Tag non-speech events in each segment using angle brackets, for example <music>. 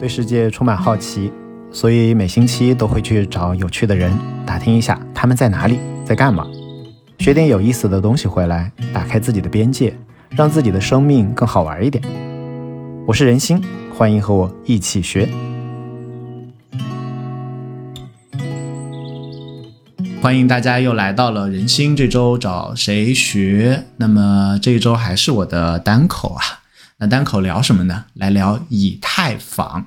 对世界充满好奇，所以每星期都会去找有趣的人打听一下他们在哪里，在干嘛，学点有意思的东西回来，打开自己的边界，让自己的生命更好玩一点。我是人心，欢迎和我一起学。欢迎大家又来到了人心这周找谁学？那么这一周还是我的单口啊。那单口聊什么呢？来聊以太坊。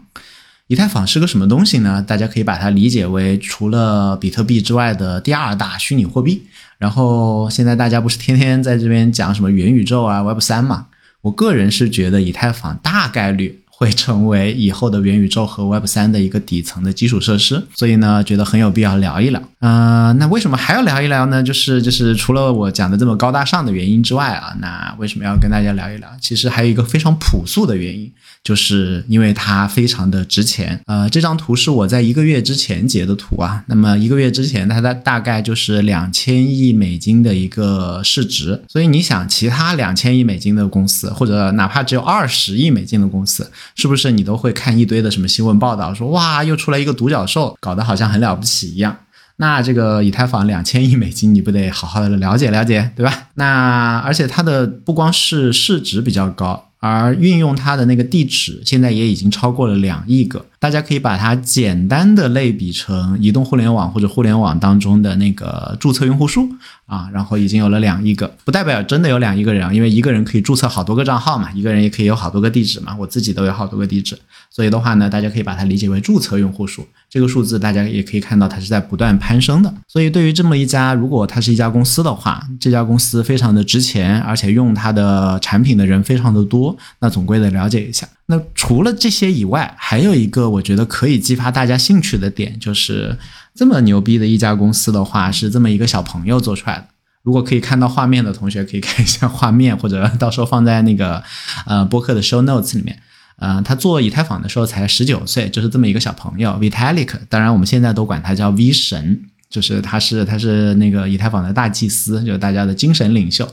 以太坊是个什么东西呢？大家可以把它理解为除了比特币之外的第二大虚拟货币。然后现在大家不是天天在这边讲什么元宇宙啊、Web 三嘛？我个人是觉得以太坊大概率。会成为以后的元宇宙和 Web 三的一个底层的基础设施，所以呢，觉得很有必要聊一聊。嗯，那为什么还要聊一聊呢？就是就是除了我讲的这么高大上的原因之外啊，那为什么要跟大家聊一聊？其实还有一个非常朴素的原因。就是因为它非常的值钱，呃，这张图是我在一个月之前截的图啊。那么一个月之前，它的大概就是两千亿美金的一个市值。所以你想，其他两千亿美金的公司，或者哪怕只有二十亿美金的公司，是不是你都会看一堆的什么新闻报道，说哇，又出来一个独角兽，搞得好像很了不起一样？那这个以太坊两千亿美金，你不得好好的了解了解，对吧？那而且它的不光是市值比较高。而运用它的那个地址，现在也已经超过了两亿个。大家可以把它简单的类比成移动互联网或者互联网当中的那个注册用户数啊，然后已经有了两亿个，不代表真的有两亿个人啊，因为一个人可以注册好多个账号嘛，一个人也可以有好多个地址嘛，我自己都有好多个地址，所以的话呢，大家可以把它理解为注册用户数。这个数字大家也可以看到，它是在不断攀升的。所以对于这么一家，如果它是一家公司的话，这家公司非常的值钱，而且用它的产品的人非常的多，那总归得了解一下。那除了这些以外，还有一个我觉得可以激发大家兴趣的点，就是这么牛逼的一家公司的话，是这么一个小朋友做出来的。如果可以看到画面的同学，可以看一下画面，或者到时候放在那个 <laughs> 呃播客的 show notes 里面。呃，他做以太坊的时候才十九岁，就是这么一个小朋友，Vitalik。当然我们现在都管他叫 V 神，就是他是他是那个以太坊的大祭司，就是大家的精神领袖。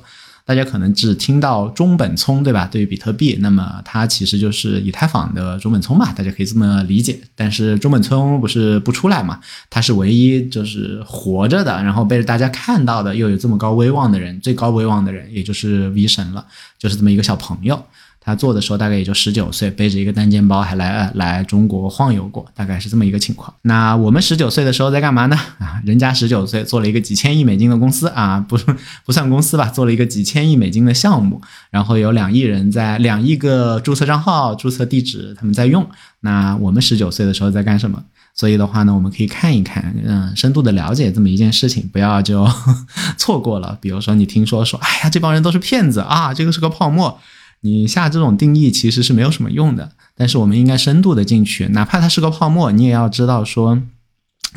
大家可能只听到中本聪，对吧？对于比特币，那么它其实就是以太坊的中本聪嘛，大家可以这么理解。但是中本聪不是不出来嘛？他是唯一就是活着的，然后被大家看到的，又有这么高威望的人，最高威望的人，也就是 V 神了，就是这么一个小朋友。他做的时候大概也就十九岁，背着一个单肩包还来来中国晃悠过，大概是这么一个情况。那我们十九岁的时候在干嘛呢？啊，人家十九岁做了一个几千亿美金的公司啊，不不算公司吧，做了一个几千亿美金的项目，然后有两亿人在两亿个注册账号、注册地址他们在用。那我们十九岁的时候在干什么？所以的话呢，我们可以看一看，嗯，深度的了解这么一件事情，不要就 <laughs> 错过了。比如说你听说说，哎呀，这帮人都是骗子啊，这个是个泡沫。你下这种定义其实是没有什么用的，但是我们应该深度的进去，哪怕它是个泡沫，你也要知道说。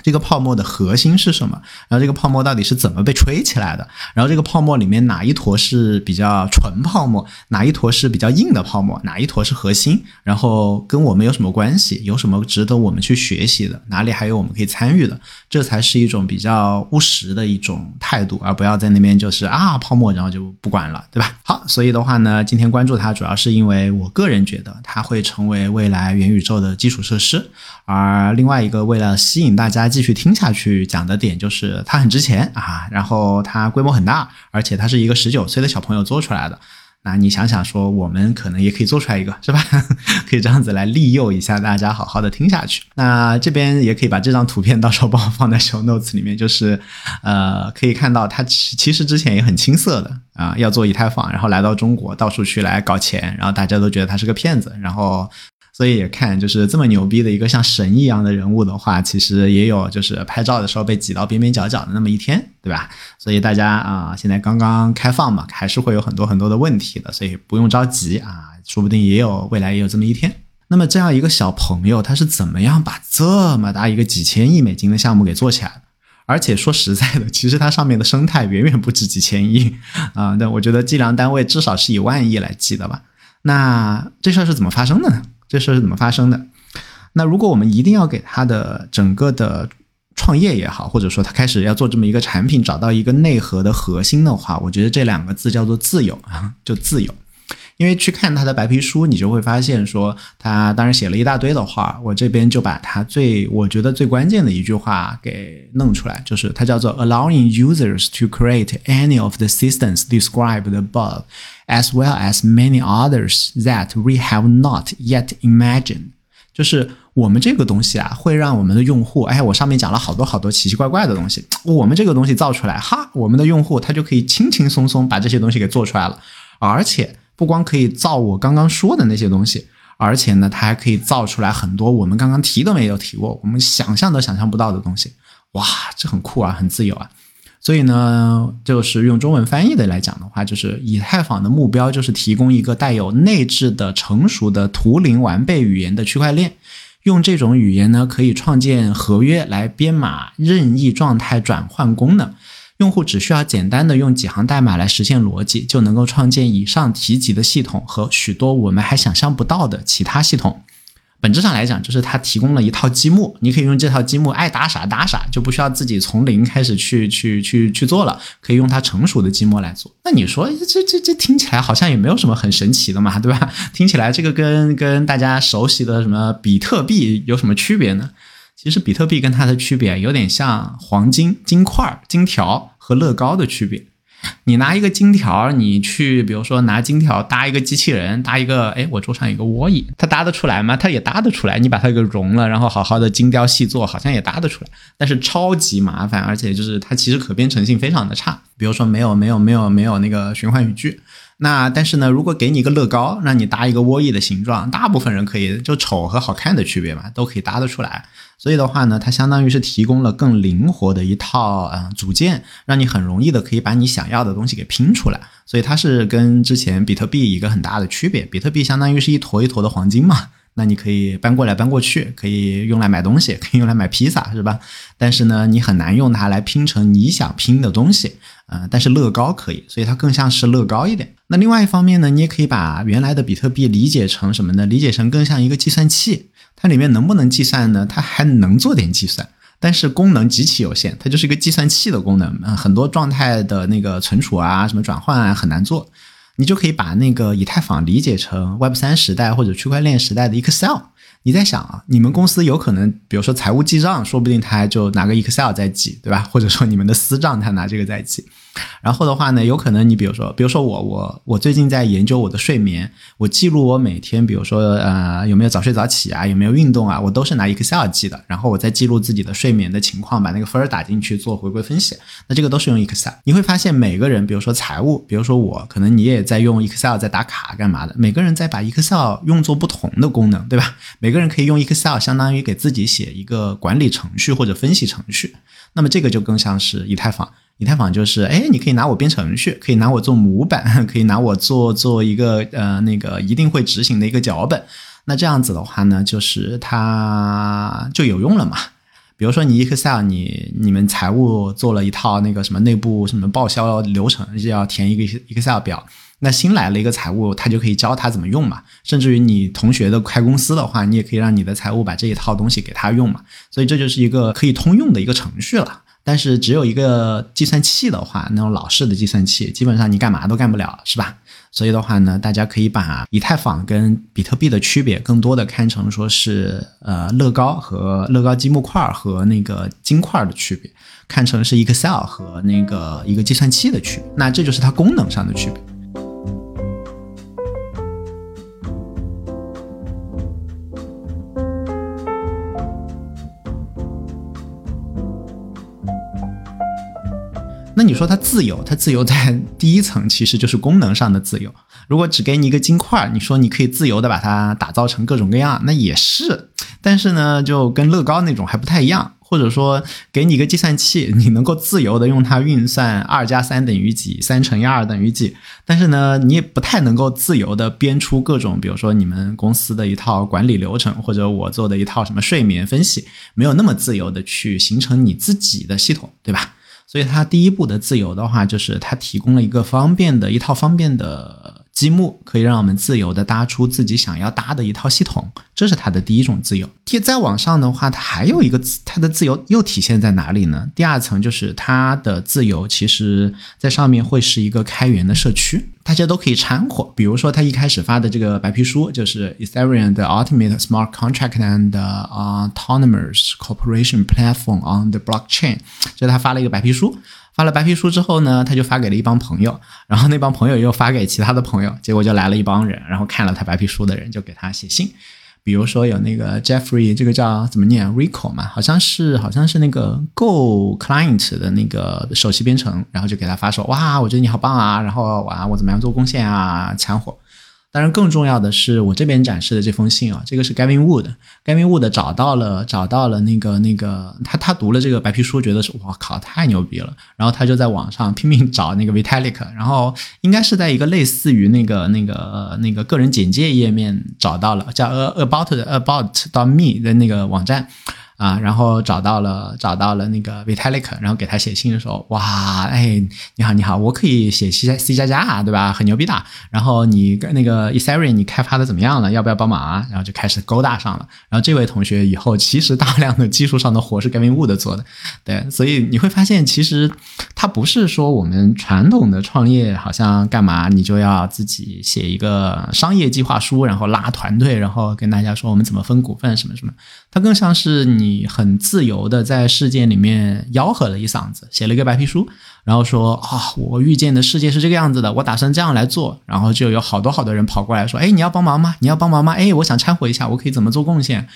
这个泡沫的核心是什么？然后这个泡沫到底是怎么被吹起来的？然后这个泡沫里面哪一坨是比较纯泡沫？哪一坨是比较硬的泡沫？哪一坨是核心？然后跟我们有什么关系？有什么值得我们去学习的？哪里还有我们可以参与的？这才是一种比较务实的一种态度，而不要在那边就是啊泡沫，然后就不管了，对吧？好，所以的话呢，今天关注它主要是因为我个人觉得它会成为未来元宇宙的基础设施，而另外一个为了吸引大家。继续听下去讲的点就是它很值钱啊，然后它规模很大，而且它是一个十九岁的小朋友做出来的。那你想想说，我们可能也可以做出来一个，是吧？<laughs> 可以这样子来利诱一下大家，好好的听下去。那这边也可以把这张图片到时候帮我放在 show notes 里面，就是呃，可以看到他其实之前也很青涩的啊，要做以太坊，然后来到中国到处去来搞钱，然后大家都觉得他是个骗子，然后。所以也看，就是这么牛逼的一个像神一样的人物的话，其实也有就是拍照的时候被挤到边边角角的那么一天，对吧？所以大家啊，现在刚刚开放嘛，还是会有很多很多的问题的，所以不用着急啊，说不定也有未来也有这么一天。那么这样一个小朋友，他是怎么样把这么大一个几千亿美金的项目给做起来的？而且说实在的，其实它上面的生态远远不止几千亿啊，那我觉得计量单位至少是以万亿来计的吧？那这事儿是怎么发生的呢？这事是怎么发生的？那如果我们一定要给他的整个的创业也好，或者说他开始要做这么一个产品，找到一个内核的核心的话，我觉得这两个字叫做自由啊，就自由。因为去看他的白皮书，你就会发现说，他当然写了一大堆的话，我这边就把他最我觉得最关键的一句话给弄出来，就是它叫做 allowing users to create any of the systems described above, as well as many others that we have not yet imagined。就是我们这个东西啊，会让我们的用户，哎，我上面讲了好多好多奇奇怪怪的东西，我们这个东西造出来，哈，我们的用户他就可以轻轻松松把这些东西给做出来了，而且。不光可以造我刚刚说的那些东西，而且呢，它还可以造出来很多我们刚刚提都没有提过，我们想象都想象不到的东西。哇，这很酷啊，很自由啊！所以呢，就是用中文翻译的来讲的话，就是以太坊的目标就是提供一个带有内置的成熟的图灵完备语言的区块链。用这种语言呢，可以创建合约来编码任意状态转换功能。用户只需要简单的用几行代码来实现逻辑，就能够创建以上提及的系统和许多我们还想象不到的其他系统。本质上来讲，就是它提供了一套积木，你可以用这套积木爱打啥打啥，就不需要自己从零开始去去去去做了，可以用它成熟的积木来做。那你说这这这听起来好像也没有什么很神奇的嘛，对吧？<laughs> 听起来这个跟跟大家熟悉的什么比特币有什么区别呢？其实比特币跟它的区别有点像黄金金块金条。和乐高的区别，你拿一个金条，你去比如说拿金条搭一个机器人，搭一个，哎，我桌上有个窝椅，它搭得出来吗？它也搭得出来。你把它给融了，然后好好的精雕细做，好像也搭得出来，但是超级麻烦，而且就是它其实可编程性非常的差。比如说没有没有没有没有那个循环语句。那但是呢，如果给你一个乐高，让你搭一个窝椅的形状，大部分人可以就丑和好看的区别嘛，都可以搭得出来。所以的话呢，它相当于是提供了更灵活的一套嗯组件，让你很容易的可以把你想要的东西给拼出来。所以它是跟之前比特币一个很大的区别。比特币相当于是一坨一坨的黄金嘛。那你可以搬过来搬过去，可以用来买东西，<laughs> 可以用来买披萨，是吧？但是呢，你很难用它来拼成你想拼的东西，嗯，但是乐高可以，所以它更像是乐高一点。那另外一方面呢，你也可以把原来的比特币理解成什么呢？理解成更像一个计算器，它里面能不能计算呢？它还能做点计算，但是功能极其有限，它就是一个计算器的功能，嗯很多状态的那个存储啊，什么转换啊，很难做。你就可以把那个以太坊理解成 Web 三时代或者区块链时代的 Excel。你在想啊，你们公司有可能，比如说财务记账，说不定他就拿个 Excel 在记，对吧？或者说你们的私账，他拿这个在记。然后的话呢，有可能你比如说，比如说我我我最近在研究我的睡眠，我记录我每天，比如说呃有没有早睡早起啊，有没有运动啊，我都是拿 Excel 记的。然后我再记录自己的睡眠的情况，把那个分儿打进去做回归分析。那这个都是用 Excel。你会发现每个人，比如说财务，比如说我，可能你也在用 Excel 在打卡干嘛的。每个人在把 Excel 用作不同的功能，对吧？每个人可以用 Excel 相当于给自己写一个管理程序或者分析程序。那么这个就更像是以太坊。以太坊就是，哎，你可以拿我编程序，可以拿我做模板，<laughs> 可以拿我做做一个呃那个一定会执行的一个脚本。那这样子的话呢，就是它就有用了嘛。比如说你 Excel，你你们财务做了一套那个什么内部什么报销流程，就要填一个 Excel 表。那新来了一个财务，他就可以教他怎么用嘛。甚至于你同学的开公司的话，你也可以让你的财务把这一套东西给他用嘛。所以这就是一个可以通用的一个程序了。但是只有一个计算器的话，那种老式的计算器，基本上你干嘛都干不了，是吧？所以的话呢，大家可以把以太坊跟比特币的区别，更多的看成说是呃乐高和乐高积木块和那个金块的区别，看成是 Excel 和那个一个计算器的区别。那这就是它功能上的区别。那你说它自由，它自由在第一层其实就是功能上的自由。如果只给你一个金块，你说你可以自由的把它打造成各种各样，那也是。但是呢，就跟乐高那种还不太一样。或者说给你一个计算器，你能够自由的用它运算二加三等于几，三乘以二等于几。但是呢，你也不太能够自由的编出各种，比如说你们公司的一套管理流程，或者我做的一套什么睡眠分析，没有那么自由的去形成你自己的系统，对吧？所以它第一步的自由的话，就是它提供了一个方便的一套方便的积木，可以让我们自由的搭出自己想要搭的一套系统，这是它的第一种自由。贴再往上的话，它还有一个它的自由又体现在哪里呢？第二层就是它的自由，其实在上面会是一个开源的社区。大家都可以掺和。比如说，他一开始发的这个白皮书就是 Ethereum 的 Ultimate Smart Contract and Autonomous Corporation Platform on the Blockchain，就是他发了一个白皮书。发了白皮书之后呢，他就发给了一帮朋友，然后那帮朋友又发给其他的朋友，结果就来了一帮人，然后看了他白皮书的人就给他写信。比如说有那个 Jeffrey，这个叫怎么念？Rico 嘛，好像是好像是那个 Go Client 的那个首席编程，然后就给他发说，哇，我觉得你好棒啊，然后哇，我怎么样做贡献啊，抢火。当然，更重要的是我这边展示的这封信啊，这个是 Gavin Wood，Gavin Wood 找到了找到了那个那个他他读了这个白皮书，觉得是我靠太牛逼了，然后他就在网上拼命找那个 Vitalik，然后应该是在一个类似于那个那个那个个人简介页面找到了，叫 About About 到 Me 的那个网站。啊，然后找到了找到了那个 Vitalik，然后给他写信的时候，哇，哎，你好你好，我可以写 C C 加加啊，对吧？很牛逼的。然后你那个 Ethereum 你开发的怎么样了？要不要帮忙啊？然后就开始勾搭上了。然后这位同学以后其实大量的技术上的活是 Gavin Wood 做的，对，所以你会发现其实他不是说我们传统的创业好像干嘛你就要自己写一个商业计划书，然后拉团队，然后跟大家说我们怎么分股份什么什么。它更像是你你很自由的在世界里面吆喝了一嗓子，写了一个白皮书，然后说啊，我遇见的世界是这个样子的，我打算这样来做，然后就有好多好多人跑过来说，哎，你要帮忙吗？你要帮忙吗？哎，我想掺和一下，我可以怎么做贡献？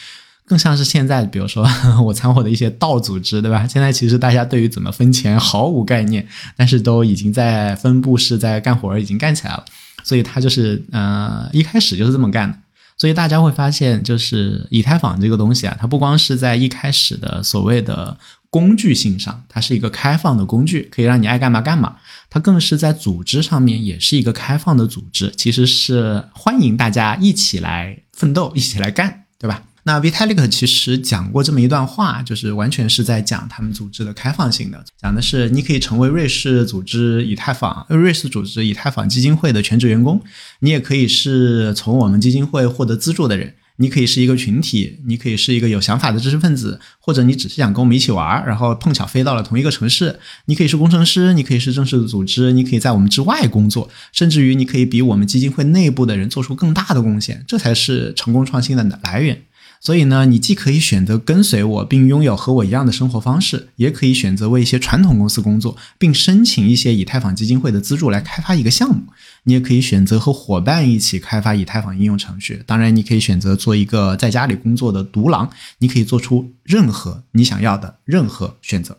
更像是现在，比如说我掺和的一些道组织，对吧？现在其实大家对于怎么分钱毫无概念，但是都已经在分布式在干活，已经干起来了。所以他就是呃，一开始就是这么干的。所以大家会发现，就是以太坊这个东西啊，它不光是在一开始的所谓的工具性上，它是一个开放的工具，可以让你爱干嘛干嘛。它更是在组织上面也是一个开放的组织，其实是欢迎大家一起来奋斗，一起来干，对吧？那 Vitalik 其实讲过这么一段话，就是完全是在讲他们组织的开放性的，讲的是你可以成为瑞士组织以太坊、瑞士组织以太坊基金会的全职员工，你也可以是从我们基金会获得资助的人，你可以是一个群体，你可以是一个有想法的知识分子，或者你只是想跟我们一起玩，然后碰巧飞到了同一个城市，你可以是工程师，你可以是正式的组织，你可以在我们之外工作，甚至于你可以比我们基金会内部的人做出更大的贡献，这才是成功创新的来源。所以呢，你既可以选择跟随我，并拥有和我一样的生活方式，也可以选择为一些传统公司工作，并申请一些以太坊基金会的资助来开发一个项目。你也可以选择和伙伴一起开发以太坊应用程序。当然，你可以选择做一个在家里工作的独狼。你可以做出任何你想要的任何选择。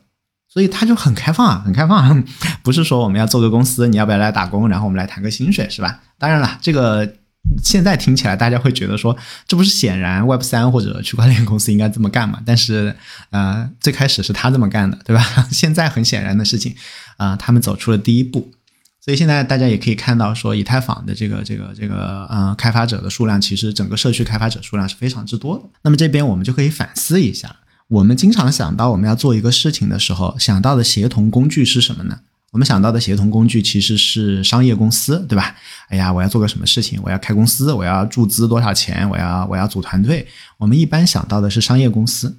所以它就很开放啊，很开放，啊 <laughs> 不是说我们要做个公司，你要不要来打工，然后我们来谈个薪水，是吧？当然了，这个。现在听起来，大家会觉得说，这不是显然 Web 三或者区块链公司应该这么干嘛？但是，呃，最开始是他这么干的，对吧？<laughs> 现在很显然的事情，啊，他们走出了第一步。所以现在大家也可以看到，说以太坊的这个这个这个呃开发者的数量，其实整个社区开发者数量是非常之多的。那么这边我们就可以反思一下，我们经常想到我们要做一个事情的时候，想到的协同工具是什么呢？我们想到的协同工具其实是商业公司，对吧？哎呀，我要做个什么事情？我要开公司，我要注资多少钱？我要我要组团队。我们一般想到的是商业公司，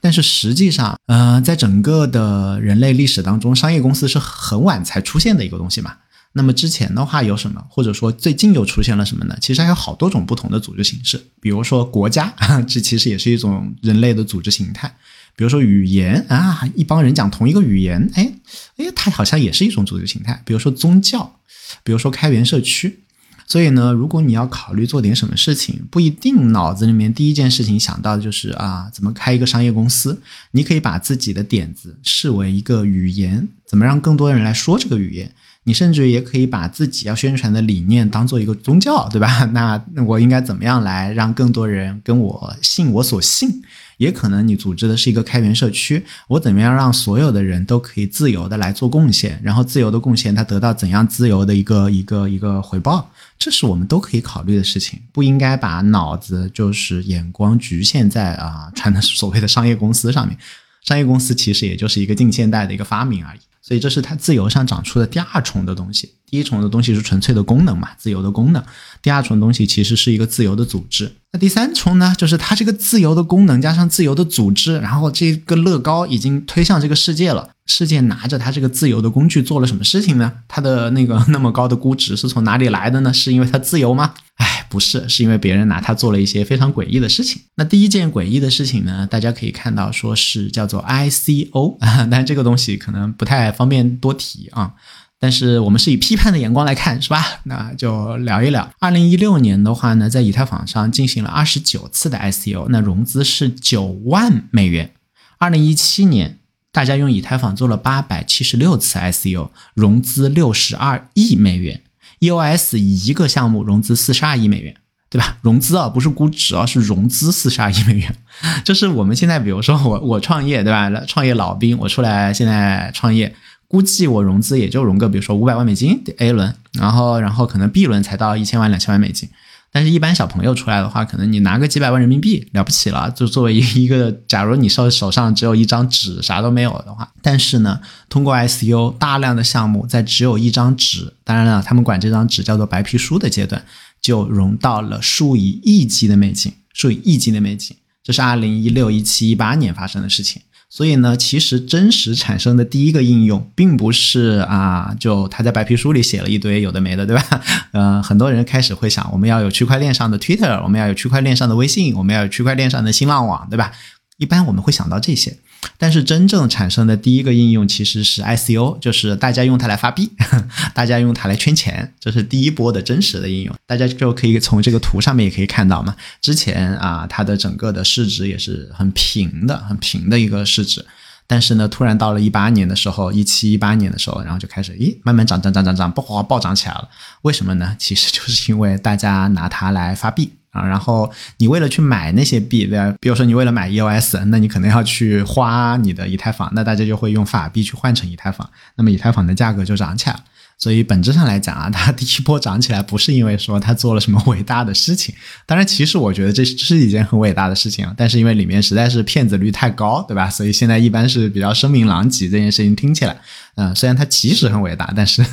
但是实际上，呃，在整个的人类历史当中，商业公司是很晚才出现的一个东西嘛。那么之前的话有什么？或者说最近又出现了什么呢？其实还有好多种不同的组织形式，比如说国家，<laughs> 这其实也是一种人类的组织形态。比如说语言啊，一帮人讲同一个语言，哎，哎，它好像也是一种组织形态。比如说宗教，比如说开源社区。所以呢，如果你要考虑做点什么事情，不一定脑子里面第一件事情想到的就是啊，怎么开一个商业公司。你可以把自己的点子视为一个语言，怎么让更多人来说这个语言。你甚至也可以把自己要宣传的理念当做一个宗教，对吧？<laughs> 那我应该怎么样来让更多人跟我信我所信？也可能你组织的是一个开源社区，我怎么样让所有的人都可以自由的来做贡献，然后自由的贡献他得到怎样自由的一个一个一个回报，这是我们都可以考虑的事情，不应该把脑子就是眼光局限在啊传的所谓的商业公司上面，商业公司其实也就是一个近现代的一个发明而已。所以这是它自由上长出的第二重的东西。第一重的东西是纯粹的功能嘛，自由的功能。第二重东西其实是一个自由的组织。那第三重呢，就是它这个自由的功能加上自由的组织，然后这个乐高已经推向这个世界了。世界拿着它这个自由的工具做了什么事情呢？它的那个那么高的估值是从哪里来的呢？是因为它自由吗？哎，不是，是因为别人拿它做了一些非常诡异的事情。那第一件诡异的事情呢，大家可以看到说是叫做 ICO 啊，但这个东西可能不太方便多提啊。但是我们是以批判的眼光来看，是吧？那就聊一聊。二零一六年的话呢，在以太坊上进行了二十九次的 ICO，那融资是九万美元。二零一七年。大家用以太坊做了八百七十六次 ICO，融资六十二亿美元。EOS 一个项目融资四十二亿美元，对吧？融资啊，不是估值啊，是融资四十二亿美元。<laughs> 就是我们现在，比如说我我创业，对吧？创业老兵，我出来现在创业，估计我融资也就融个，比如说五百万美金 A 轮，然后然后可能 B 轮才到一千万两千万美金。但是，一般小朋友出来的话，可能你拿个几百万人民币了不起了。就作为一一个，假如你手手上只有一张纸，啥都没有的话，但是呢，通过 ICO 大量的项目，在只有一张纸，当然了，他们管这张纸叫做白皮书的阶段，就融到了数以亿计的美金，数以亿计的美金。这是二零一六、一七、一八年发生的事情。所以呢，其实真实产生的第一个应用，并不是啊，就他在白皮书里写了一堆有的没的，对吧？<laughs> 呃，很多人开始会想，我们要有区块链上的 Twitter，我们要有区块链上的微信，我们要有区块链上的新浪网，对吧？一般我们会想到这些。但是真正产生的第一个应用其实是 ICO，就是大家用它来发币，<laughs> 大家用它来圈钱，这是第一波的真实的应用。大家就可以从这个图上面也可以看到嘛，之前啊，它的整个的市值也是很平的，很平的一个市值。但是呢，突然到了一八年的时候，一七一八年的时候，然后就开始，咦，慢慢涨涨涨涨涨，哗暴涨起来了。为什么呢？其实就是因为大家拿它来发币。然后你为了去买那些币，对吧？比如说你为了买 EOS，那你可能要去花你的以太坊，那大家就会用法币去换成以太坊，那么以太坊的价格就涨起来了。所以本质上来讲啊，它第一波涨起来不是因为说它做了什么伟大的事情，当然其实我觉得这是一件很伟大的事情啊，但是因为里面实在是骗子率太高，对吧？所以现在一般是比较声名狼藉这件事情听起来，嗯，虽然它其实很伟大，但是，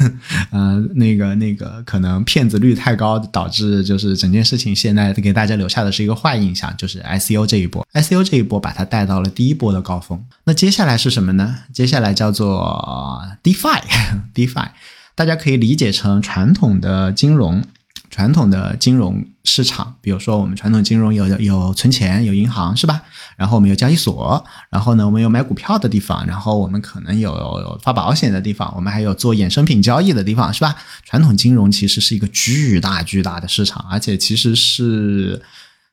呃，那个那个可能骗子率太高，导致就是整件事情现在给大家留下的是一个坏印象，就是 ICO 这一波，ICO 这一波把它带到了第一波的高峰。那接下来是什么呢？接下来叫做 DeFi，DeFi。大家可以理解成传统的金融，传统的金融市场，比如说我们传统金融有有存钱，有银行，是吧？然后我们有交易所，然后呢，我们有买股票的地方，然后我们可能有发保险的地方，我们还有做衍生品交易的地方，是吧？传统金融其实是一个巨大巨大的市场，而且其实是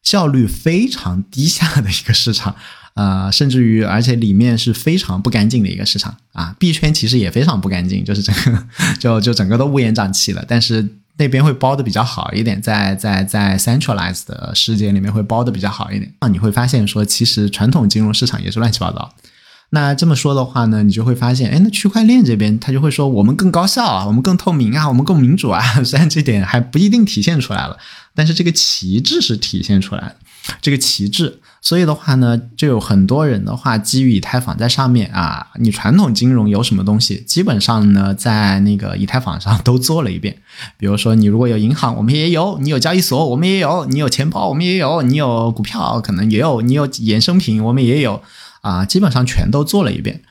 效率非常低下的一个市场。<laughs> 呃，甚至于，而且里面是非常不干净的一个市场啊！币圈其实也非常不干净，就是整个就就整个都乌烟瘴气了。但是那边会包的比较好一点，在在在 centralized 的世界里面会包的比较好一点。那你会发现说，其实传统金融市场也是乱七八糟。那这么说的话呢，你就会发现，哎，那区块链这边他就会说，我们更高效啊，我们更透明啊，我们更民主啊。虽然这点还不一定体现出来了，但是这个旗帜是体现出来的。这个旗帜，所以的话呢，就有很多人的话，基于以太坊在上面啊，你传统金融有什么东西，基本上呢，在那个以太坊上都做了一遍。比如说，你如果有银行，我们也有；你有交易所，我们也有；你有钱包，我们也有；你有股票，可能也有；你有衍生品，我们也有。啊，基本上全都做了一遍。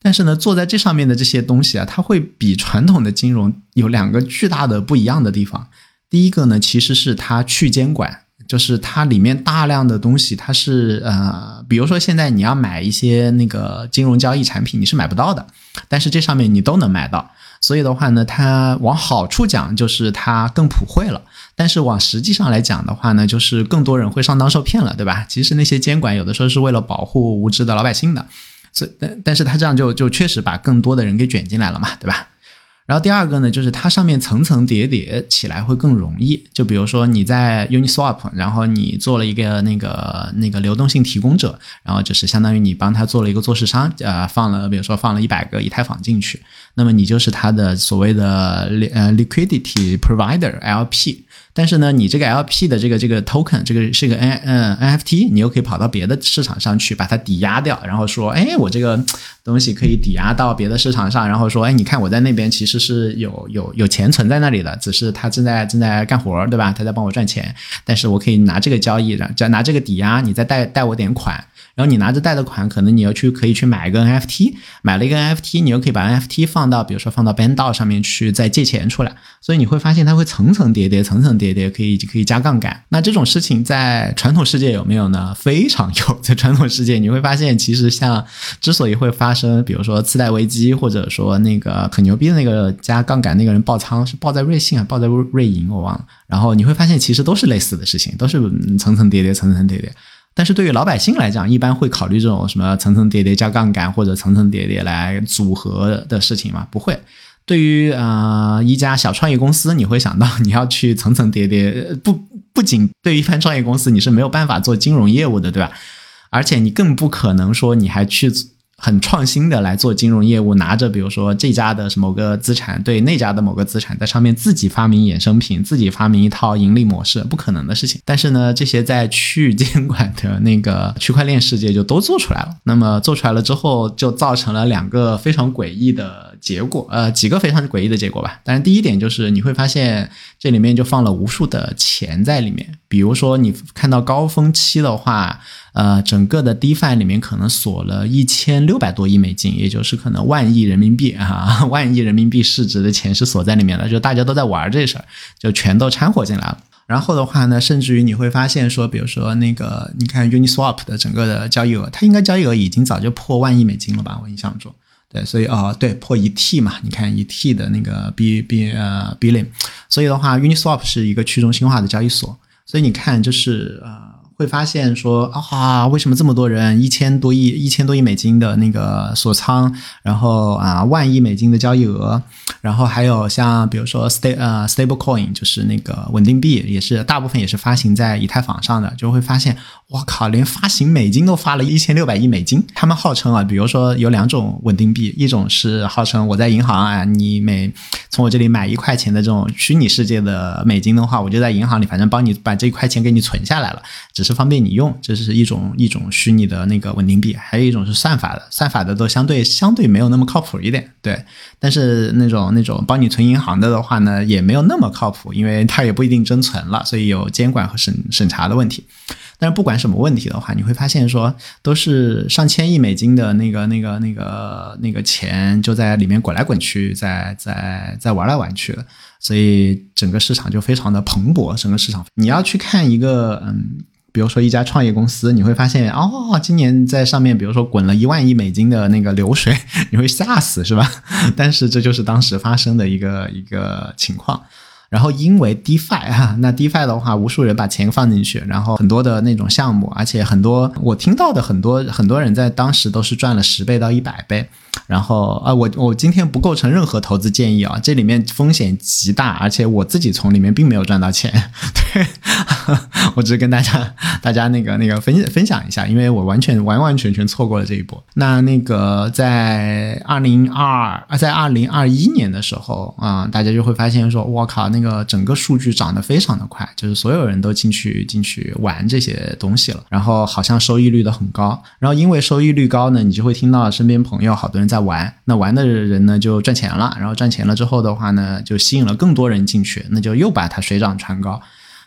但是呢，坐在这上面的这些东西啊，它会比传统的金融有两个巨大的不一样的地方。第一个呢，其实是它去监管。就是它里面大量的东西，它是呃，比如说现在你要买一些那个金融交易产品，你是买不到的，但是这上面你都能买到。所以的话呢，它往好处讲就是它更普惠了，但是往实际上来讲的话呢，就是更多人会上当受骗了，对吧？其实那些监管有的时候是为了保护无知的老百姓的，所以但但是它这样就就确实把更多的人给卷进来了嘛，对吧？然后第二个呢，就是它上面层层叠叠起来会更容易。就比如说你在 Uniswap，然后你做了一个那个那个流动性提供者，然后就是相当于你帮他做了一个做市商，呃，放了比如说放了一百个以太坊进去，那么你就是他的所谓的呃 liquidity provider LP。但是呢，你这个 LP 的这个这个 token，这个是个 N 嗯 NFT，你又可以跑到别的市场上去把它抵押掉，然后说，哎，我这个东西可以抵押到别的市场上，然后说，哎，你看我在那边其实是有有有钱存在那里的，只是他正在正在干活，对吧？他在帮我赚钱，但是我可以拿这个交易，然后拿这个抵押，你再贷贷我点款。然后你拿着贷的款，可能你要去可以去买一个 NFT，买了一个 NFT，你又可以把 NFT 放到比如说放到 BandDAO 上面去再借钱出来，所以你会发现它会层层叠叠，层层叠叠，可以可以加杠杆。那这种事情在传统世界有没有呢？非常有，在传统世界你会发现，其实像之所以会发生，比如说次贷危机，或者说那个很牛逼的那个加杠杆那个人爆仓，是爆在瑞信啊，爆在瑞银，我忘了。然后你会发现，其实都是类似的事情，都是层层叠叠，层层叠叠。但是对于老百姓来讲，一般会考虑这种什么层层叠叠加杠杆或者层层叠叠来组合的事情吗？不会。对于啊一家小创业公司，你会想到你要去层层叠叠，不不仅对于一般创业公司你是没有办法做金融业务的，对吧？而且你更不可能说你还去。很创新的来做金融业务，拿着比如说这家的某个资产对那家的某个资产，在上面自己发明衍生品，自己发明一套盈利模式，不可能的事情。但是呢，这些在去监管的那个区块链世界就都做出来了。那么做出来了之后，就造成了两个非常诡异的结果，呃，几个非常诡异的结果吧。当然，第一点就是你会发现这里面就放了无数的钱在里面，比如说你看到高峰期的话。呃，整个的 DeFi 里面可能锁了一千六百多亿美金，也就是可能万亿人民币啊，<laughs> 万亿人民币市值的钱是锁在里面的，就大家都在玩这事儿，就全都掺和进来了。然后的话呢，甚至于你会发现说，比如说那个，你看 Uniswap 的整个的交易额，它应该交易额已经早就破万亿美金了吧？我印象中，对，所以哦，对，破一 T 嘛，你看一 T 的那个 B B 呃 Billion，所以的话，Uniswap 是一个去中心化的交易所，所以你看就是呃。会发现说啊，为什么这么多人一千多亿、一千多亿美金的那个锁仓，然后啊万亿美金的交易额，然后还有像比如说 sta 呃 stable coin 就是那个稳定币，也是大部分也是发行在以太坊上的，就会发现。我靠，连发行美金都发了一千六百亿美金。他们号称啊，比如说有两种稳定币，一种是号称我在银行啊，你每从我这里买一块钱的这种虚拟世界的美金的话，我就在银行里，反正帮你把这一块钱给你存下来了，只是方便你用。这是一种一种虚拟的那个稳定币，还有一种是算法的，算法的都相对相对没有那么靠谱一点。对，但是那种那种帮你存银行的的话呢，也没有那么靠谱，因为它也不一定真存了，所以有监管和审审查的问题。但是不管什么问题的话，你会发现说都是上千亿美金的那个、那个、那个、那个钱就在里面滚来滚去，在在在玩来玩去的，所以整个市场就非常的蓬勃。整个市场你要去看一个，嗯，比如说一家创业公司，你会发现哦，今年在上面，比如说滚了一万亿美金的那个流水，<laughs> 你会吓死是吧？<laughs> 但是这就是当时发生的一个一个情况。然后因为 DeFi 哈，那 DeFi 的话，无数人把钱放进去，然后很多的那种项目，而且很多我听到的很多很多人在当时都是赚了十倍到一百倍。然后啊，我我今天不构成任何投资建议啊，这里面风险极大，而且我自己从里面并没有赚到钱，对 <laughs> 我只是跟大家大家那个那个分分享一下，因为我完全完完全全错过了这一波。那那个在二零二啊，在二零二一年的时候啊，大家就会发现说，我靠，那个整个数据涨得非常的快，就是所有人都进去进去玩这些东西了，然后好像收益率都很高，然后因为收益率高呢，你就会听到身边朋友好多。在玩，那玩的人呢就赚钱了，然后赚钱了之后的话呢，就吸引了更多人进去，那就又把它水涨船高。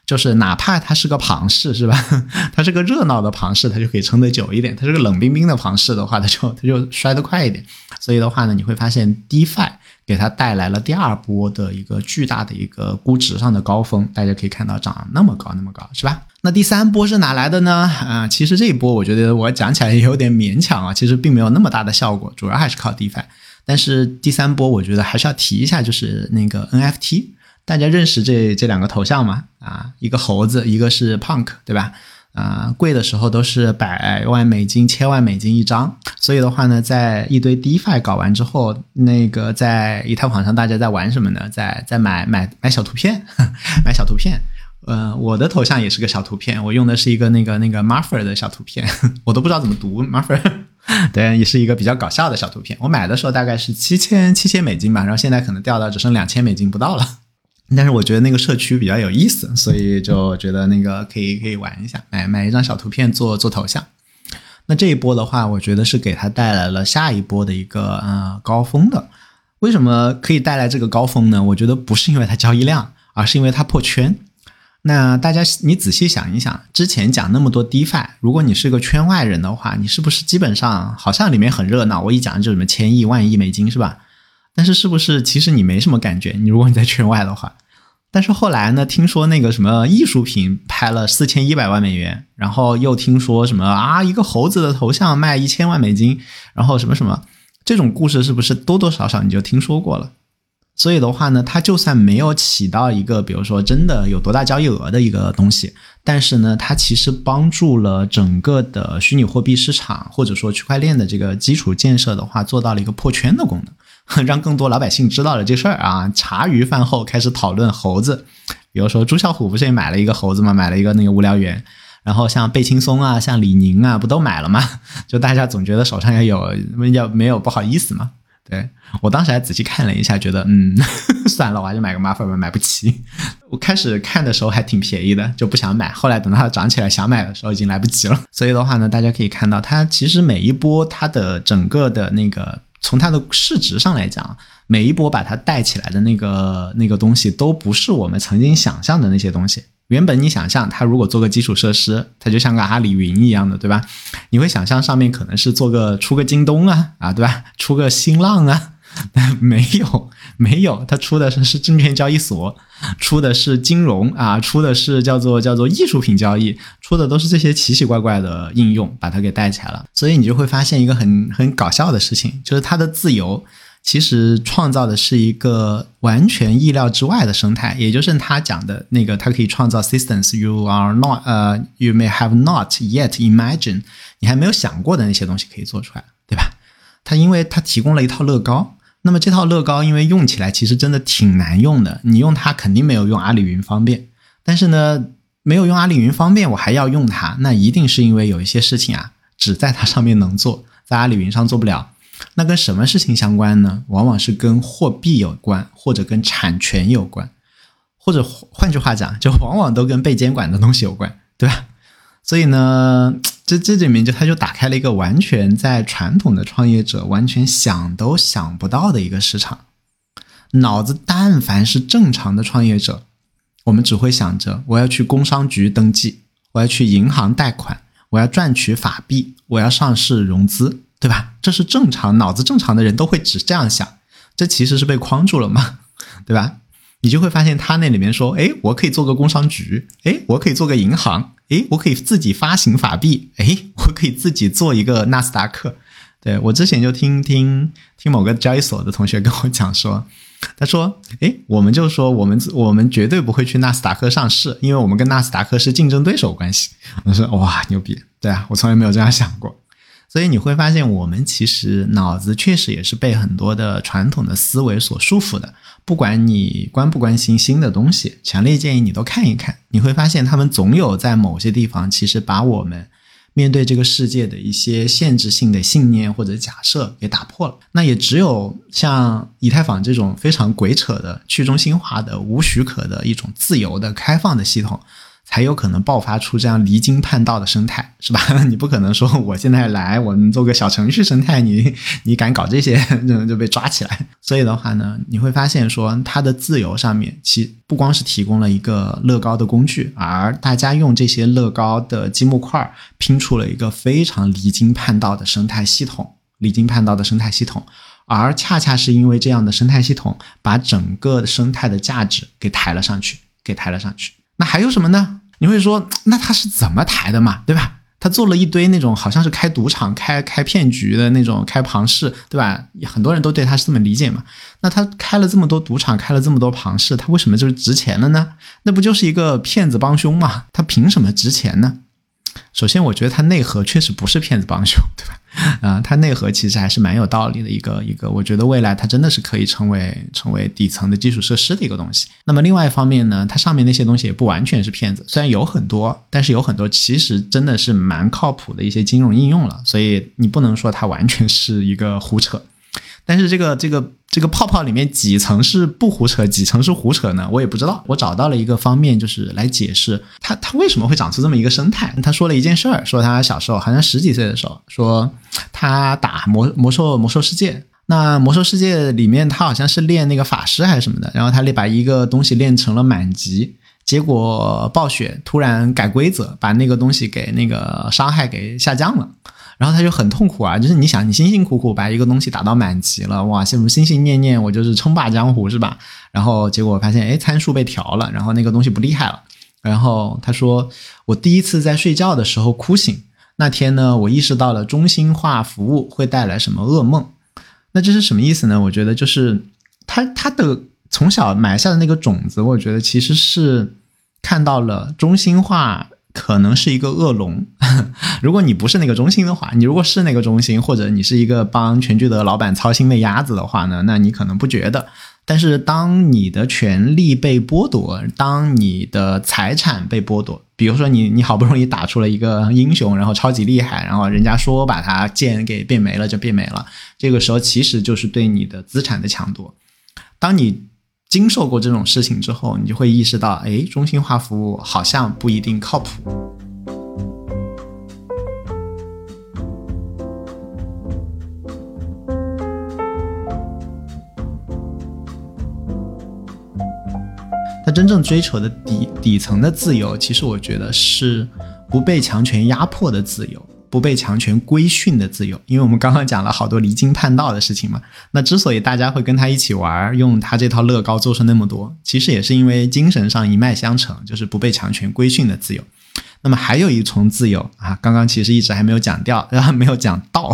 就是哪怕它是个庞氏，是吧？<laughs> 它是个热闹的庞氏，它就可以撑得久一点；它是个冷冰冰的庞氏的话，它就它就摔得快一点。所以的话呢，你会发现 DeFi 给它带来了第二波的一个巨大的一个估值上的高峰，大家可以看到涨那么高那么高，是吧？那第三波是哪来的呢？啊，其实这一波我觉得我讲起来也有点勉强啊，其实并没有那么大的效果，主要还是靠 DeFi。但是第三波我觉得还是要提一下，就是那个 NFT。大家认识这这两个头像吗？啊，一个猴子，一个是 Punk，对吧？啊，贵的时候都是百万美金、千万美金一张。所以的话呢，在一堆 DeFi 搞完之后，那个在以太坊上大家在玩什么呢？在在买买买小图片，买小图片。<laughs> 呃，我的头像也是个小图片，我用的是一个那个那个 Marfer 的小图片，<laughs> 我都不知道怎么读 Marfer，<laughs> 对，也是一个比较搞笑的小图片。我买的时候大概是七千七千美金吧，然后现在可能掉到只剩两千美金不到了。但是我觉得那个社区比较有意思，所以就觉得那个可以可以玩一下，买买一张小图片做做头像。那这一波的话，我觉得是给它带来了下一波的一个呃高峰的。为什么可以带来这个高峰呢？我觉得不是因为它交易量，而是因为它破圈。那大家你仔细想一想，之前讲那么多 DeFi，如果你是个圈外人的话，你是不是基本上好像里面很热闹？我一讲就什么千亿、万亿美金是吧？但是是不是其实你没什么感觉？你如果你在圈外的话，但是后来呢，听说那个什么艺术品拍了四千一百万美元，然后又听说什么啊一个猴子的头像卖一千万美金，然后什么什么这种故事是不是多多少少你就听说过了？所以的话呢，它就算没有起到一个，比如说真的有多大交易额的一个东西，但是呢，它其实帮助了整个的虚拟货币市场或者说区块链的这个基础建设的话，做到了一个破圈的功能，<laughs> 让更多老百姓知道了这事儿啊。茶余饭后开始讨论猴子，比如说朱啸虎不是也买了一个猴子嘛？买了一个那个无聊猿，然后像贝青松啊，像李宁啊，不都买了吗？<laughs> 就大家总觉得手上要有要没有不好意思嘛。对我当时还仔细看了一下，觉得嗯，<laughs> 算了，我还是买个马粉吧，买不起。我开始看的时候还挺便宜的，就不想买。后来等它涨起来想买的时候，已经来不及了。所以的话呢，大家可以看到，它其实每一波它的整个的那个从它的市值上来讲，每一波把它带起来的那个那个东西，都不是我们曾经想象的那些东西。原本你想象它如果做个基础设施，它就像个阿里云一样的，对吧？你会想象上面可能是做个出个京东啊，啊，对吧？出个新浪啊，<laughs> 没有，没有，它出的是是证券交易所，出的是金融啊，出的是叫做叫做艺术品交易，出的都是这些奇奇怪怪的应用，把它给带起来了。所以你就会发现一个很很搞笑的事情，就是它的自由。其实创造的是一个完全意料之外的生态，也就是他讲的那个，它可以创造 systems you are not 呃 you may have not yet imagined，你还没有想过的那些东西可以做出来，对吧？它因为它提供了一套乐高，那么这套乐高因为用起来其实真的挺难用的，你用它肯定没有用阿里云方便，但是呢，没有用阿里云方便，我还要用它，那一定是因为有一些事情啊，只在它上面能做，在阿里云上做不了。那跟什么事情相关呢？往往是跟货币有关，或者跟产权有关，或者换句话讲，就往往都跟被监管的东西有关，对吧？所以呢，这这里面就他就打开了一个完全在传统的创业者完全想都想不到的一个市场。脑子但凡是正常的创业者，我们只会想着我要去工商局登记，我要去银行贷款，我要赚取法币，我要上市融资。对吧？这是正常脑子正常的人都会只这样想，这其实是被框住了嘛，<laughs> 对吧？你就会发现他那里面说，哎，我可以做个工商局，哎，我可以做个银行，哎，我可以自己发行法币，哎，<laughs> 我可以自己做一个纳斯达克。对我之前就听听听某个交易所的同学跟我讲说，<laughs> 他说，哎，我们就说我们我们绝对不会去纳斯达克上市，因为我们跟纳斯达克是竞争对手关系。我说哇，牛逼，对啊，我从来没有这样想过。所以你会发现，我们其实脑子确实也是被很多的传统的思维所束缚的。不管你关不关心新的东西，强烈建议你都看一看。你会发现，他们总有在某些地方，其实把我们面对这个世界的一些限制性的信念或者假设给打破了。那也只有像以太坊这种非常鬼扯的去中心化的、无许可的一种自由的、开放的系统。才有可能爆发出这样离经叛道的生态，是吧？<laughs> 你不可能说我现在来，我们做个小程序生态，你你敢搞这些，<laughs> 就被抓起来。所以的话呢，你会发现说，它的自由上面，其不光是提供了一个乐高的工具，而大家用这些乐高的积木块拼出了一个非常离经叛道的生态系统，离经叛道的生态系统，而恰恰是因为这样的生态系统，把整个生态的价值给抬了上去，给抬了上去。那还有什么呢？你会说，<tsk> 那他是怎么抬的嘛？对吧？他做了一堆那种好像是开赌场、开开骗局的那种开庞氏，对吧？很多人都对他是这么理解嘛。那他开了这么多赌场，开了这么多庞氏，他为什么就是值钱了呢？那不就是一个骗子帮凶嘛？他凭什么值钱呢？首先，我觉得它内核确实不是骗子帮凶，对吧？<laughs> 啊，它内核其实还是蛮有道理的一个一个，我觉得未来它真的是可以成为成为底层的基础设施的一个东西。那么另外一方面呢，它上面那些东西也不完全是骗子，虽然有很多，但是有很多其实真的是蛮靠谱的一些金融应用了，所以你不能说它完全是一个胡扯。但是这个这个这个泡泡里面几层是不胡扯，几层是胡扯呢？我也不知道。我找到了一个方面，就是来解释它它为什么会长出这么一个生态。他说了一件事儿，说他小时候好像十几岁的时候，说他打魔魔兽魔兽世界。那魔兽世界里面他好像是练那个法师还是什么的，然后他把一个东西练成了满级，结果暴雪突然改规则，把那个东西给那个伤害给下降了，然后他就很痛苦啊。就是你想，你辛辛苦苦把一个东西打到满级了，哇，什么心心念念我就是称霸江湖是吧？然后结果发现，哎，参数被调了，然后那个东西不厉害了。然后他说，我第一次在睡觉的时候哭醒，那天呢，我意识到了中心化服务会带来什么噩梦。那这是什么意思呢？我觉得就是他他的。从小埋下的那个种子，我觉得其实是看到了中心化可能是一个恶龙。<laughs> 如果你不是那个中心的话，你如果是那个中心，或者你是一个帮全聚德老板操心的鸭子的话呢，那你可能不觉得。但是当你的权利被剥夺，当你的财产被剥夺，比如说你你好不容易打出了一个英雄，然后超级厉害，然后人家说把他剑给变没了就变没了，这个时候其实就是对你的资产的抢夺。当你经受过这种事情之后，你就会意识到，哎，中心化服务好像不一定靠谱。他真正追求的底底层的自由，其实我觉得是不被强权压迫的自由。不被强权规训的自由，因为我们刚刚讲了好多离经叛道的事情嘛。那之所以大家会跟他一起玩，用他这套乐高做出那么多，其实也是因为精神上一脉相承，就是不被强权规训的自由。那么还有一重自由啊，刚刚其实一直还没有讲掉，然 <laughs> 后没有讲到，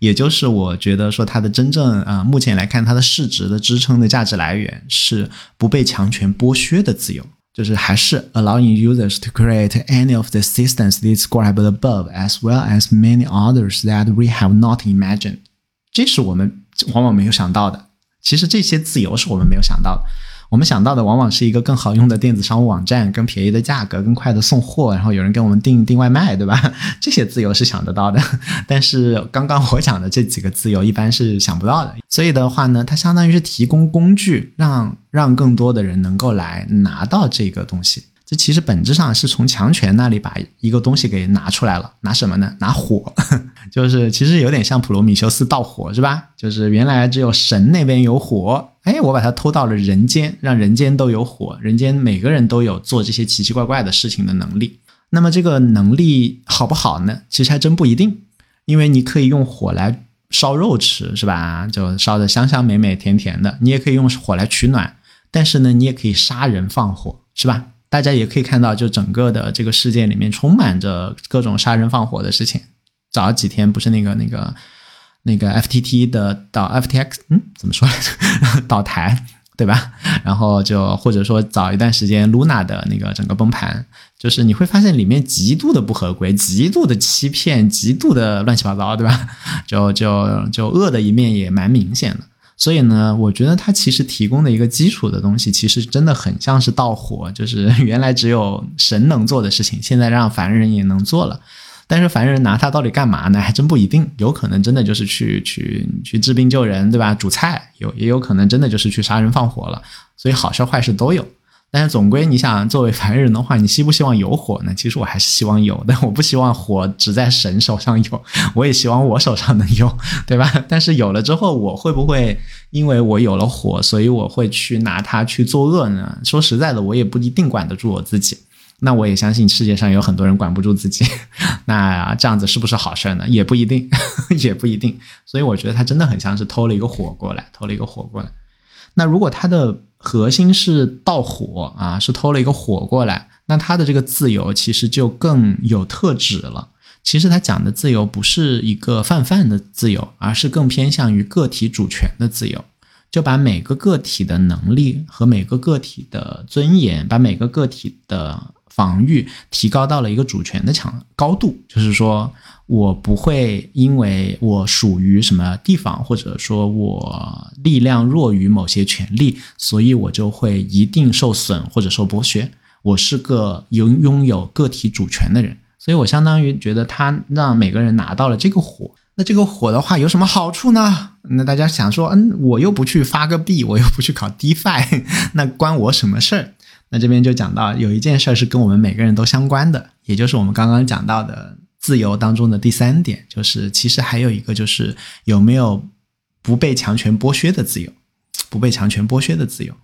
也就是我觉得说它的真正啊，目前来看它的市值的支撑的价值来源是不被强权剥削的自由。就是还是 allowing users to create any of the systems described above, as well as many others that we have not imagined。这是我们往往没有想到的。其实这些自由是我们没有想到的。 我们想到的往往是一个更好用的电子商务网站，更便宜的价格，更快的送货，然后有人给我们订订外卖，对吧？<laughs> 这些自由是想得到的。但是刚刚我讲的这几个自由一般是想不到的。所以的话呢，它相当于是提供工具，让让更多的人能够来拿到这个东西。这其实本质上是从强权那里把一个东西给拿出来了，拿什么呢？拿火。<laughs> 就是其实有点像普罗米修斯盗火，是吧？就是原来只有神那边有火，哎，我把它偷到了人间，让人间都有火，人间每个人都有做这些奇奇怪怪的事情的能力。那么这个能力好不好呢？其实还真不一定，因为你可以用火来烧肉吃，是吧？就烧的香香美美甜甜的。你也可以用火来取暖，但是呢，你也可以杀人放火，是吧？大家也可以看到，就整个的这个世界里面充满着各种杀人放火的事情。早几天不是那个那个那个 F T T 的倒 F T X，嗯，怎么说来着？<laughs> 倒台，对吧？然后就或者说早一段时间 Luna 的那个整个崩盘，就是你会发现里面极度的不合规，极度的欺骗，极度的乱七八糟，对吧？就就就恶的一面也蛮明显的。所以呢，我觉得它其实提供的一个基础的东西，其实真的很像是盗火，<laughs> 就是原来只有神能做的事情，现在让凡人也能做了。但是凡人拿它到底干嘛呢？还真不一定，有可能真的就是去去去治病救人，对吧？煮菜有也有可能真的就是去杀人放火了，所以好事坏事都有。但是总归你想作为凡人的话，你希不希望有火呢？其实我还是希望有但，我不希望火只在神手上有，我也希望我手上能有，对吧？但是有了之后，我会不会因为我有了火，所以我会去拿它去作恶呢？说实在的，我也不一定管得住我自己。那我也相信世界上有很多人管不住自己，<laughs> 那这样子是不是好事呢？也不一定，<laughs> 也不一定。所以我觉得他真的很像是偷了一个火过来，偷了一个火过来。那如果他的核心是盗火啊，是偷了一个火过来，那他的这个自由其实就更有特质了。其实他讲的自由不是一个泛泛的自由，而是更偏向于个体主权的自由。就把每个个体的能力和每个个体的尊严，把每个个体的。防御提高到了一个主权的强高度，就是说我不会因为我属于什么地方，或者说我力量弱于某些权利，所以我就会一定受损或者受剥削。我是个拥拥有个体主权的人，所以我相当于觉得他让每个人拿到了这个火。那这个火的话有什么好处呢？<laughs> 那大家想说，嗯，我又不去发个币，我又不去搞 DeFi，<laughs> 那关我什么事儿？那这边就讲到有一件事是跟我们每个人都相关的，也就是我们刚刚讲到的自由当中的第三点，就是其实还有一个就是有没有不被强权剥削的自由，不被强权剥削的自由。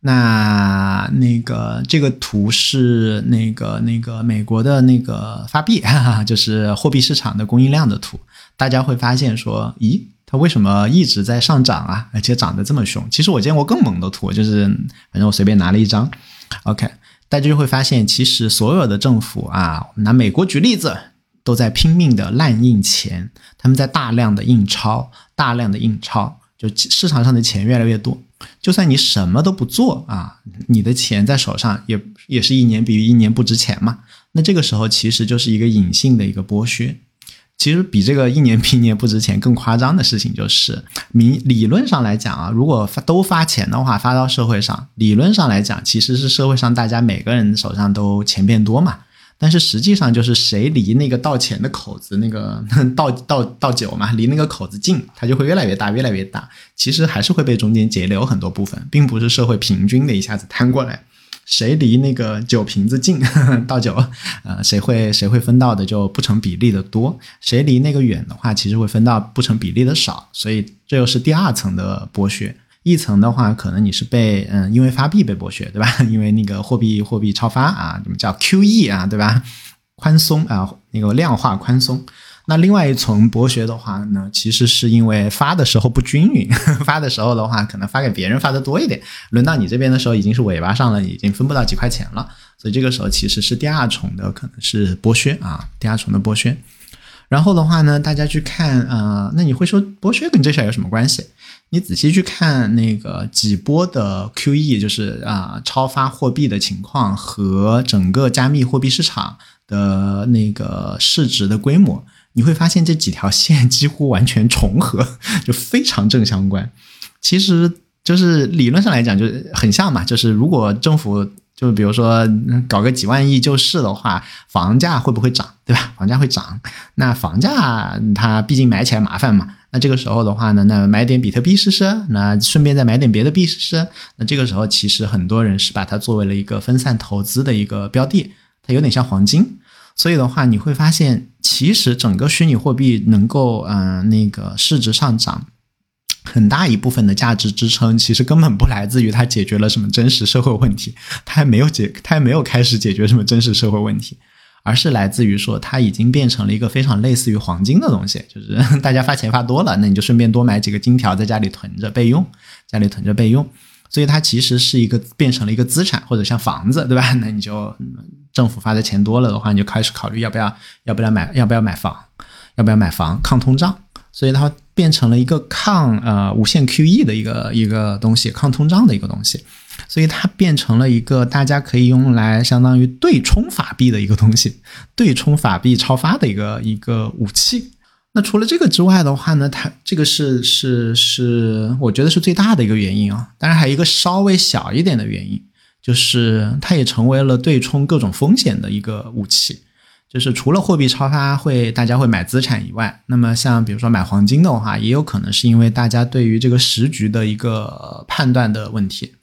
那那个这个图是那个那个美国的那个发币，哈哈，就是货币市场的供应量的图。大家会发现说，咦，它为什么一直在上涨啊？而且涨得这么凶？其实我见过更猛的图，就是反正我随便拿了一张。OK，大家就会发现，其实所有的政府啊，拿美国举例子，都在拼命的滥印钱，他们在大量的印钞，大量的印钞，就市场上的钱越来越多。就算你什么都不做啊，你的钱在手上也也是一年比一年不值钱嘛。那这个时候其实就是一个隐性的一个剥削。其实比这个一年比一年不值钱更夸张的事情就是，明理论上来讲啊，如果发都发钱的话，发到社会上，理论上来讲其实是社会上大家每个人手上都钱变多嘛。但是实际上就是谁离那个倒钱的口子，那个 <laughs> 倒倒倒酒嘛，离那个口子近，它就会越来越大，越来越大。其实还是会被中间截留很多部分，并不是社会平均的一下子摊过来。谁离那个酒瓶子近 <laughs> 倒酒，呃，谁会谁会分到的就不成比例的多；谁离那个远的话，其实会分到不成比例的少。所以这又是第二层的剥削。一层的话，可能你是被嗯，因为发币被剥削，对吧？<laughs> 因为那个货币货币超发啊，怎么叫 QE 啊，对吧？<laughs> 宽松啊，那个量化宽松。那另外一层剥削的话呢，其实是因为发的时候不均匀，<laughs> 发的时候的话，可能发给别人发的多一点，轮到你这边的时候已经是尾巴上了，已经分不到几块钱了。所以这个时候其实是第二重的，可能是剥削啊，第二重的剥削。然后的话呢，大家去看啊，那你会说剥削跟这事儿有什么关系？你仔细去看那个几波的 QE，就是啊超发货币的情况和整个加密货币市场的那个市值的规模，你会发现这几条线几乎完全重合，<laughs> 就非常正相关。其实就是理论上来讲就是很像嘛，就是如果政府。就比如说搞个几万亿救市的话，房价会不会涨，对吧？房价会涨，那房价它毕竟买起来麻烦嘛。那这个时候的话呢，那买点比特币试试，那顺便再买点别的币试试。那这个时候其实很多人是把它作为了一个分散投资的一个标的，它有点像黄金。所以的话，你会发现其实整个虚拟货币能够嗯那个市值上涨。很大一部分的价值支撑，其实根本不来自于它解决了什么真实社会问题，它还没有解，它还没有开始解决什么真实社会问题，而是来自于说它已经变成了一个非常类似于黄金的东西，就是大家发钱发多了，那你就顺便多买几个金条在家里囤着备用，家里囤着备用，所以它其实是一个变成了一个资产，或者像房子，对吧？<laughs> 那你就政府发的钱多了的话，你就开始考虑要不要要不要买要不要买房，要不要买房抗通胀。所以它变成了一个抗呃无限 QE 的一个一个东西，抗通胀的一个东西，所以它变成了一个大家可以用来相当于对冲法币的一个东西，对冲法币超发的一个一个武器。那除了这个之外的话呢，它这个是是是，我觉得是最大的一个原因啊。当然还有一个稍微小一点的原因，就是它也成为了对冲各种风险的一个武器。就是除了货币超发会大家会买资产以外，那么像比如说买黄金的话，也有可能是因为大家对于这个时局的一个判断的问题。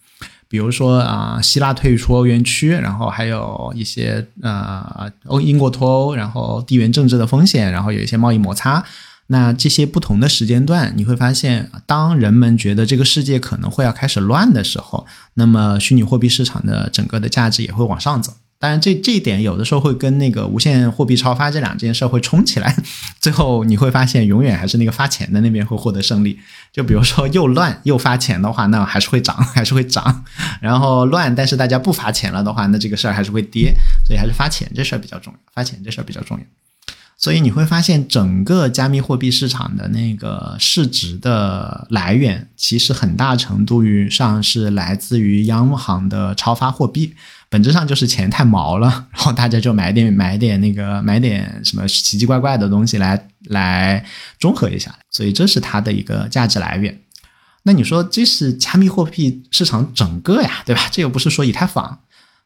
比如说啊，希腊退出欧元区，然后还有一些呃欧英国脱欧，然后地缘政治的风险，然后有一些贸易摩擦。那这些不同的时间段，你会发现，当人们觉得这个世界可能会要开始乱的时候，那么虚拟货币市场的整个的价值也会往上走。当然，这这一点有的时候会跟那个无限货币超发这两件事会冲起来，<laughs> 最后你会发现，永远还是那个发钱的那边会获得胜利。就比如说又乱又发钱的话，那还是会涨，<laughs> 还是会涨。然后乱，但是大家不发钱了的话，那这个事儿还是会跌。所以还是发钱这事儿比较重要，发钱这事儿比较重要。所以你会发现，整个加密货币市场的那个市值的来源，其实很大程度上是来自于央行的超发货币。本质上就是钱太毛了，<laughs> 然后大家就买点买点那个买点什么奇奇怪怪的东西来来中和一下，所以这是它的一个价值来源。那你说这是加密货币市场整个呀，对吧？这又不是说以太坊。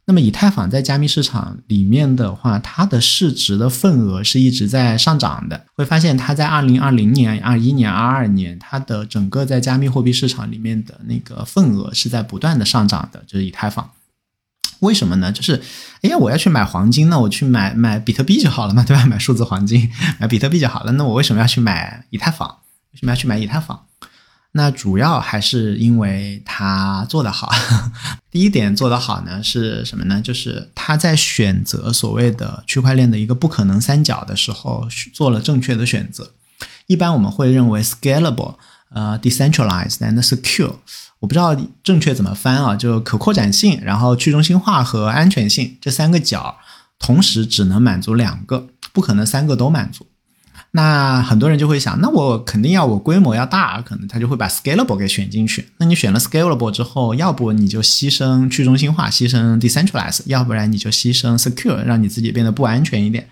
那么以太坊在加密市场里面的话，它的市值的份额是一直在上涨的。会发现它在二零二零年、二一年、二二年，它的整个在加密货币市场里面的那个份额是在不断的上涨的，就是以太坊。为什么呢？就是，哎呀，我要去买黄金，那我去买买比特币就好了嘛，对吧？买数字黄金，买比特币就好了。那我为什么要去买以太坊？为什么要去买以太坊？那主要还是因为它做得好。<laughs> 第一点做得好呢是什么呢？就是他在选择所谓的区块链的一个不可能三角的时候做了正确的选择。一般我们会认为 scalable、呃 decentralized and secure，我不知道正确怎么翻啊，就可扩展性，然后去中心化和安全性这三个角同时只能满足两个，不可能三个都满足。那很多人就会想，那我肯定要我规模要大，可能他就会把 scalable 给选进去。那你选了 scalable 之后，要不你就牺牲去中心化，牺牲 decentralize，要不然你就牺牲 secure，让你自己变得不安全一点。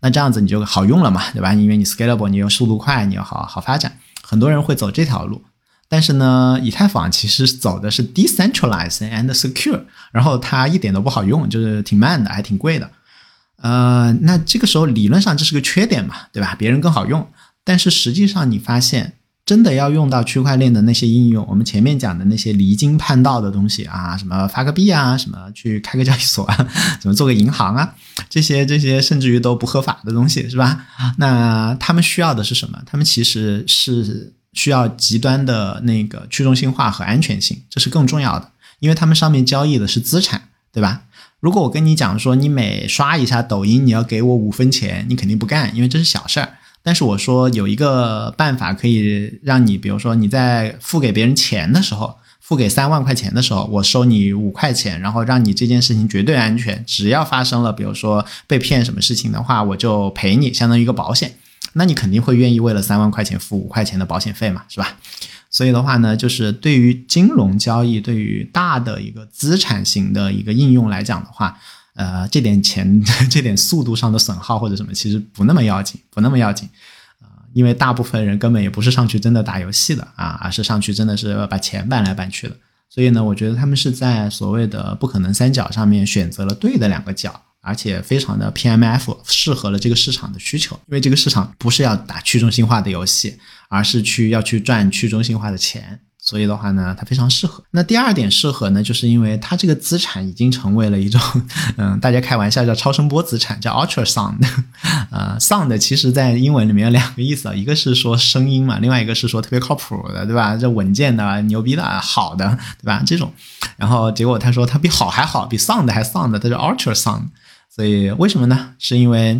那这样子你就好用了嘛，对吧？因为你 scalable，你又速度快，你又好好发展。很多人会走这条路，但是呢，以太坊其实走的是 decentralized and secure，然后它一点都不好用，就是挺慢的，还挺贵的。呃，那这个时候理论上这是个缺点嘛，对吧？别人更好用，但是实际上你发现，真的要用到区块链的那些应用，我们前面讲的那些离经叛道的东西啊，什么发个币啊，什么去开个交易所啊，<laughs> 怎么做个银行啊，这些这些甚至于都不合法的东西，是吧？那他们需要的是什么？他们其实是需要极端的那个去中心化和安全性，这是更重要的，因为他们上面交易的是资产，对吧？如果我跟你讲说，你每刷一下抖音，你要给我五分钱，你肯定不干，因为这是小事儿。但是我说有一个办法可以让你，比如说你在付给别人钱的时候，付给三万块钱的时候，我收你五块钱，然后让你这件事情绝对安全。只要发生了，比如说被骗什么事情的话，我就赔你，相当于一个保险。那你肯定会愿意为了三万块钱付五块钱的保险费嘛，是吧？所以的话呢，就是对于金融交易，对于大的一个资产型的一个应用来讲的话，呃，这点钱、<laughs> 这点速度上的损耗或者什么，其实不那么要紧，不那么要紧啊，因为大部分人根本也不是上去真的打游戏的啊，而是上去真的是把钱搬来搬去的。所以呢，我觉得他们是在所谓的不可能三角上面选择了对的两个角。而且非常的 PMF 适合了这个市场的需求，因为这个市场不是要打去中心化的游戏，而是去要去赚去中心化的钱，所以的话呢，它非常适合。那第二点适合呢，就是因为它这个资产已经成为了一种，<laughs> 嗯，大家开玩笑叫超声波资产，叫 Ultra Sound。<laughs> 呃，Sound 其实在英文里面有两个意思啊，一个是说声音嘛，另外一个是说特别靠谱的，对吧？这稳健的、牛逼的、好的，对吧？这种。然后结果他说他比好还好，比 Sound 还 Sound，它叫 Ultra Sound。所以为什么呢？是因为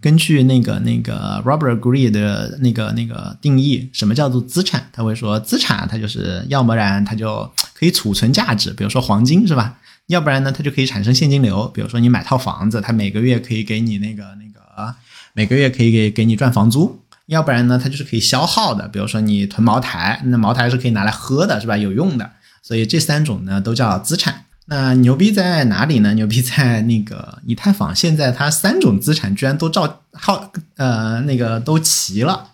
根据那个那个 Robert Greene 的那个那个定义，什么叫做资产？他会说，资产它就是要不然它就可以储存价值，比如说黄金是吧？要不然呢，它就可以产生现金流，比如说你买套房子，它每个月可以给你那个那个每个月可以给给你赚房租。要不然呢，它就是可以消耗的，比如说你囤茅台，那茅台是可以拿来喝的，是吧？有用的。所以这三种呢都叫资产。那牛逼在哪里呢？<laughs> 牛逼在那个以太坊，现在它三种资产居然都照耗，呃，那个都齐了。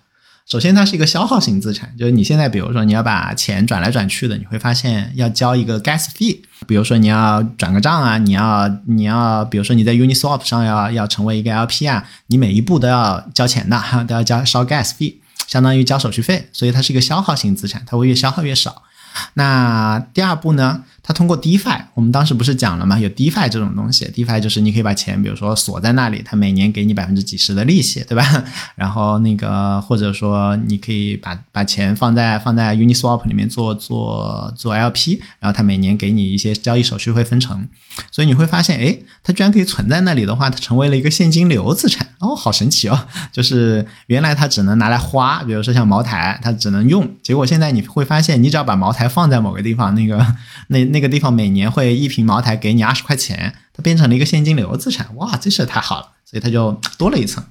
首先，它是一个消耗型资产，就是你现在比如说你要把钱转来转去的，你会发现要交一个 gas fee。比如说你要转个账啊，你要你要，比如说你在 Uniswap 上要要成为一个 LP 啊，你每一步都要交钱的，<laughs> 都要交烧 gas fee，相当于交手续费，所以它是一个消耗型资产，它会越消耗越少。那第二步呢？它通过 DeFi，我们当时不是讲了吗？有 DeFi 这种东西，DeFi 就是你可以把钱，比如说锁在那里，它每年给你百分之几十的利息，对吧？<laughs> 然后那个或者说你可以把把钱放在放在 Uniswap 里面做做做 LP，然后它每年给你一些交易手续费分成，所以你会发现，哎，它居然可以存在那里的话，它成为了一个现金流资产哦，好神奇哦！<laughs> 就是原来它只能拿来花，比如说像茅台，它只能用，结果现在你会发现，你只要把茅台放在某个地方，那个那那。那个地方每年会一瓶茅台给你二十块钱，它变成了一个现金流资产，哇，这事太好了，所以它就多了一层。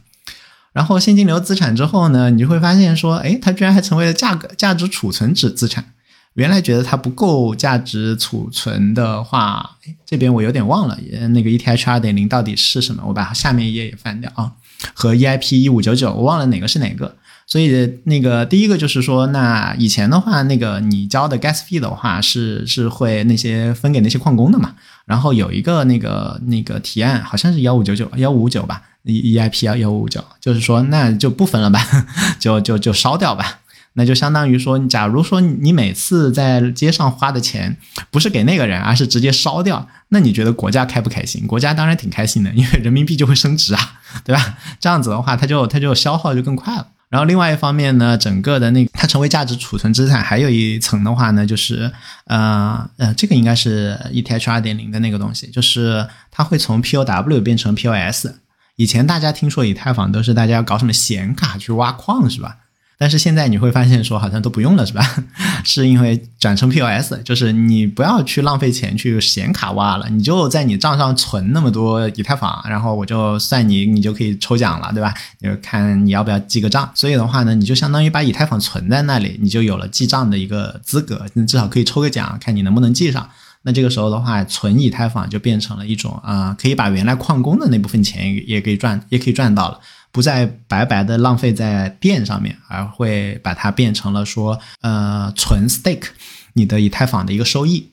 然后现金流资产之后呢，你就会发现说，哎，它居然还成为了价格价值储存值资产。原来觉得它不够价值储存的话，这边我有点忘了，那个 ETH 二点零到底是什么？我把下面一页也翻掉啊，和 EIP 一五九九，我忘了哪个是哪个。所以那个第一个就是说，那以前的话，那个你交的 gas fee 的话是是会那些分给那些矿工的嘛。然后有一个那个那个提案，好像是幺五九九幺五五九吧，E E I P 幺幺五五九，就是说那就不分了吧，<laughs> 就就就烧掉吧。那就相当于说，假如说你每次在街上花的钱不是给那个人，而是直接烧掉，那你觉得国家开不开心？国家当然挺开心的，因为人民币就会升值啊，对吧？这样子的话，它就它就消耗就更快了。然后另外一方面呢，整个的那它成为价值储存资产，还有一层的话呢，就是呃呃，这个应该是 ETH 二点零的那个东西，就是它会从 POW 变成 POS。以前大家听说以太坊都是大家要搞什么显卡去挖矿是吧？但是现在你会发现说好像都不用了是吧？<laughs> 是因为转成 POS，就是你不要去浪费钱去显卡挖了，你就在你账上存那么多以太坊，然后我就算你，你就可以抽奖了，对吧？就看你要不要记个账。所以的话呢，你就相当于把以太坊存在那里，你就有了记账的一个资格，你至少可以抽个奖，看你能不能记上。那这个时候的话，存以太坊就变成了一种啊，可以把原来矿工的那部分钱也可以赚，也可以赚到了。不再白白的浪费在电上面，而会把它变成了说，呃，纯 stake 你的以太坊的一个收益。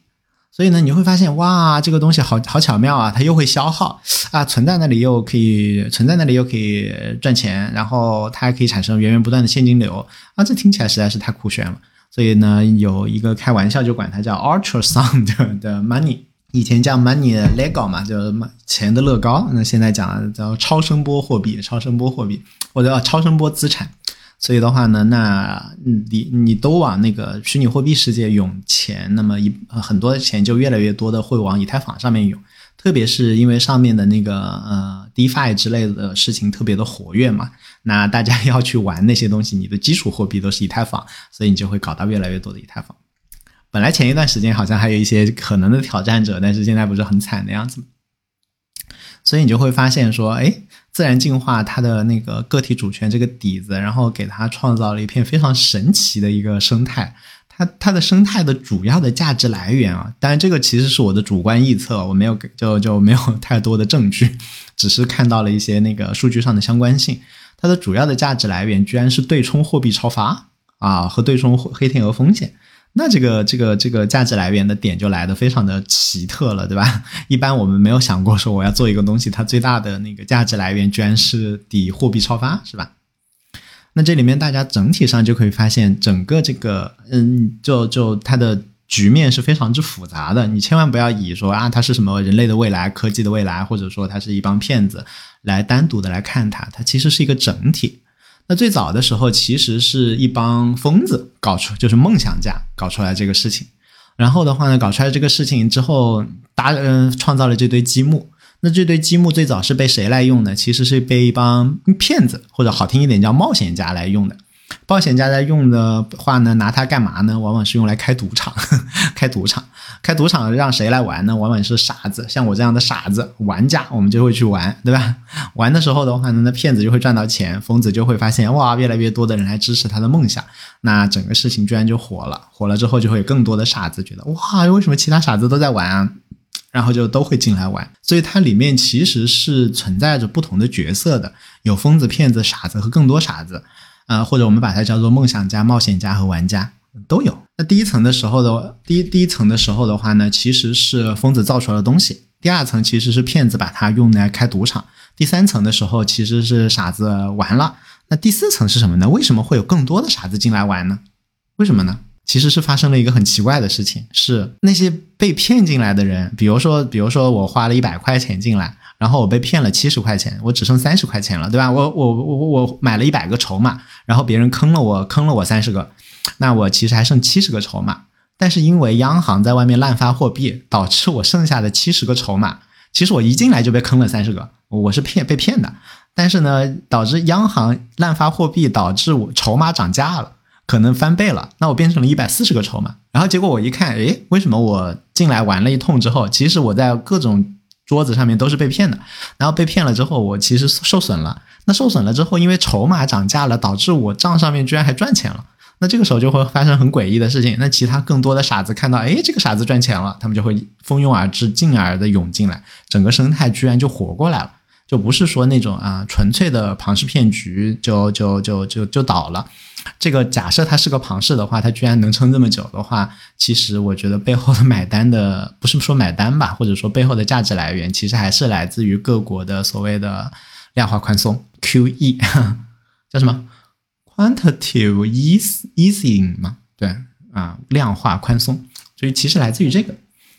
所以呢，你会发现，哇，这个东西好好巧妙啊，它又会消耗啊，存在那里又可以存在那里又可以赚钱，然后它还可以产生源源不断的现金流啊，这听起来实在是太酷炫了。所以呢，有一个开玩笑就管它叫 ultrasound 的 money。以前叫 money legal 嘛，就是钱的乐高。那现在讲叫超声波货币，超声波货币或者叫超声波资产。所以的话呢，那你你都往那个虚拟货币世界涌钱，那么一很多的钱就越来越多的会往以太坊上面涌。特别是因为上面的那个呃 DeFi 之类的事情特别的活跃嘛，那大家要去玩那些东西，你的基础货币都是以太坊，所以你就会搞到越来越多的以太坊。本来前一段时间好像还有一些可能的挑战者，但是现在不是很惨的样子所以你就会发现说，哎，自然进化它的那个个体主权这个底子，然后给它创造了一片非常神奇的一个生态。它它的生态的主要的价值来源啊，当然这个其实是我的主观臆测，我没有就就没有 <laughs> 太多的证据，只是看到了一些那个数据上的相关性。它的主要的价值来源居然是对冲货币超发啊和对冲黑天鹅风险。那这个这个这个价值来源的点就来的非常的奇特了，对吧？<laughs> 一般我们没有想过说我要做一个东西，它最大的那个价值来源居然是抵货币超发，是吧？那这里面大家整体上就可以发现，整个这个嗯，就就它的局面是非常之复杂的。你千万不要以说啊，它是什么人类的未来、科技的未来，或者说它是一帮骗子来单独的来看它，它其实是一个整体。那最早的时候，其实是一帮疯子搞出，就是梦想家搞出来这个事情。然后的话呢，搞出来这个事情之后，搭嗯创造了这堆积木。那这堆积木最早是被谁来用呢？其实是被一帮骗子，或者好听一点叫冒险家来用的。冒险家在用的话呢，拿它干嘛呢？往往是用来开赌场，<laughs> 开赌场，开赌场让谁来玩呢？往往是傻子，像我这样的傻子玩家，我们就会去玩，对吧？玩的时候的话呢，那骗子就会赚到钱，疯子就会发现哇，越来越多的人来支持他的梦想，那整个事情居然就火了。火了之后，就会有更多的傻子觉得哇，为什么其他傻子都在玩啊？然后就都会进来玩。所以它里面其实是存在着不同的角色的，有疯子、骗子、傻子和更多傻子。啊，或者我们把它叫做梦想家、冒险家和玩家都有。那第一层的时候的第一第一层的时候的话呢，其实是疯子造出来的东西；第二层其实是骗子把它用来开赌场；第三层的时候其实是傻子玩了。那第四层是什么呢？为什么会有更多的傻子进来玩呢？为什么呢？其实是发生了一个很奇怪的事情，是那些被骗进来的人，比如说，比如说我花了一百块钱进来。然后我被骗了七十块钱，我只剩三十块钱了，对吧？我我我我买了一百个筹码，然后别人坑了我，坑了我三十个，那我其实还剩七十个筹码。但是因为央行在外面滥发货币，导致我剩下的七十个筹码，其实我一进来就被坑了三十个，我是骗被骗的。但是呢，导致央行滥发货币，导致我筹码涨价了，可能翻倍了，那我变成了一百四十个筹码。然后结果我一看，诶，为什么我进来玩了一通之后，其实我在各种。桌子上面都是被骗的，然后被骗了之后，我其实受损了。那受损了之后，因为筹码涨价了，导致我账上面居然还赚钱了。那这个时候就会发生很诡异的事情。那其他更多的傻子看到，哎，这个傻子赚钱了，他们就会蜂拥而至，进而的涌进来，整个生态居然就活过来了，就不是说那种啊纯粹的庞氏骗局就就就就就倒了。这个假设它是个庞氏的话，它居然能撑这么久的话，其实我觉得背后的买单的不是说买单吧，或者说背后的价值来源，其实还是来自于各国的所谓的量化宽松 （QE），叫什么 （Quantitative Easing） 嘛？对啊，量化宽松，所以其实来自于这个。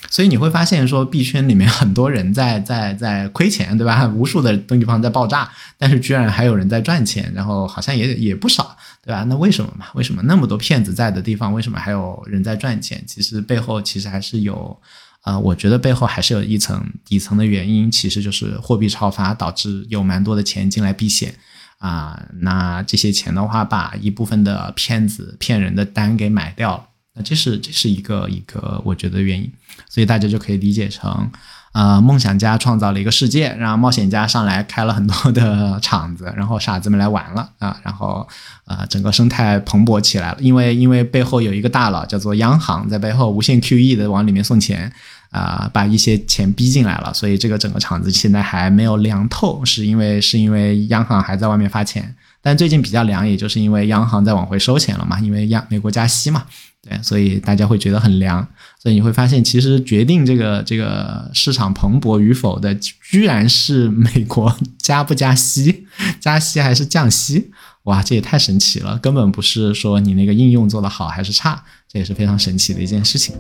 所以你会发现说币圈里面很多人在在在亏钱，对吧？无数的东西方在爆炸，但是居然还有人在赚钱，然后好像也也不少，对吧？那为什么嘛？为什么那么多骗子在的地方，为什么还有人在赚钱？其实背后其实还是有。啊，我觉得背后还是有一层底层的原因，其实就是货币超发导致有蛮多的钱进来避险啊。那这些钱的话，把一部分的骗子骗人的单给买掉了，那这是这是一个一个我觉得原因，所以大家就可以理解成。呃，梦想家创造了一个世界，让冒险家上来开了很多的场子，然后傻子们来玩了啊，然后呃，整个生态蓬勃起来了。因为因为背后有一个大佬叫做央行在背后无限 QE 的往里面送钱啊，把一些钱逼进来了，所以这个整个场子现在还没有凉透，是因为是因为央行还在外面发钱，但最近比较凉，也就是因为央行在往回收钱了嘛，因为央美国加息嘛。对，所以大家会觉得很凉，你会发现，其实决定这个这个市场蓬勃与否的，居然是美国 <laughs> 加不加息，加息还是降息？哇，这也太神奇了，根本不是说你那个应用做得好还是差，这也是非常神奇的一件事情。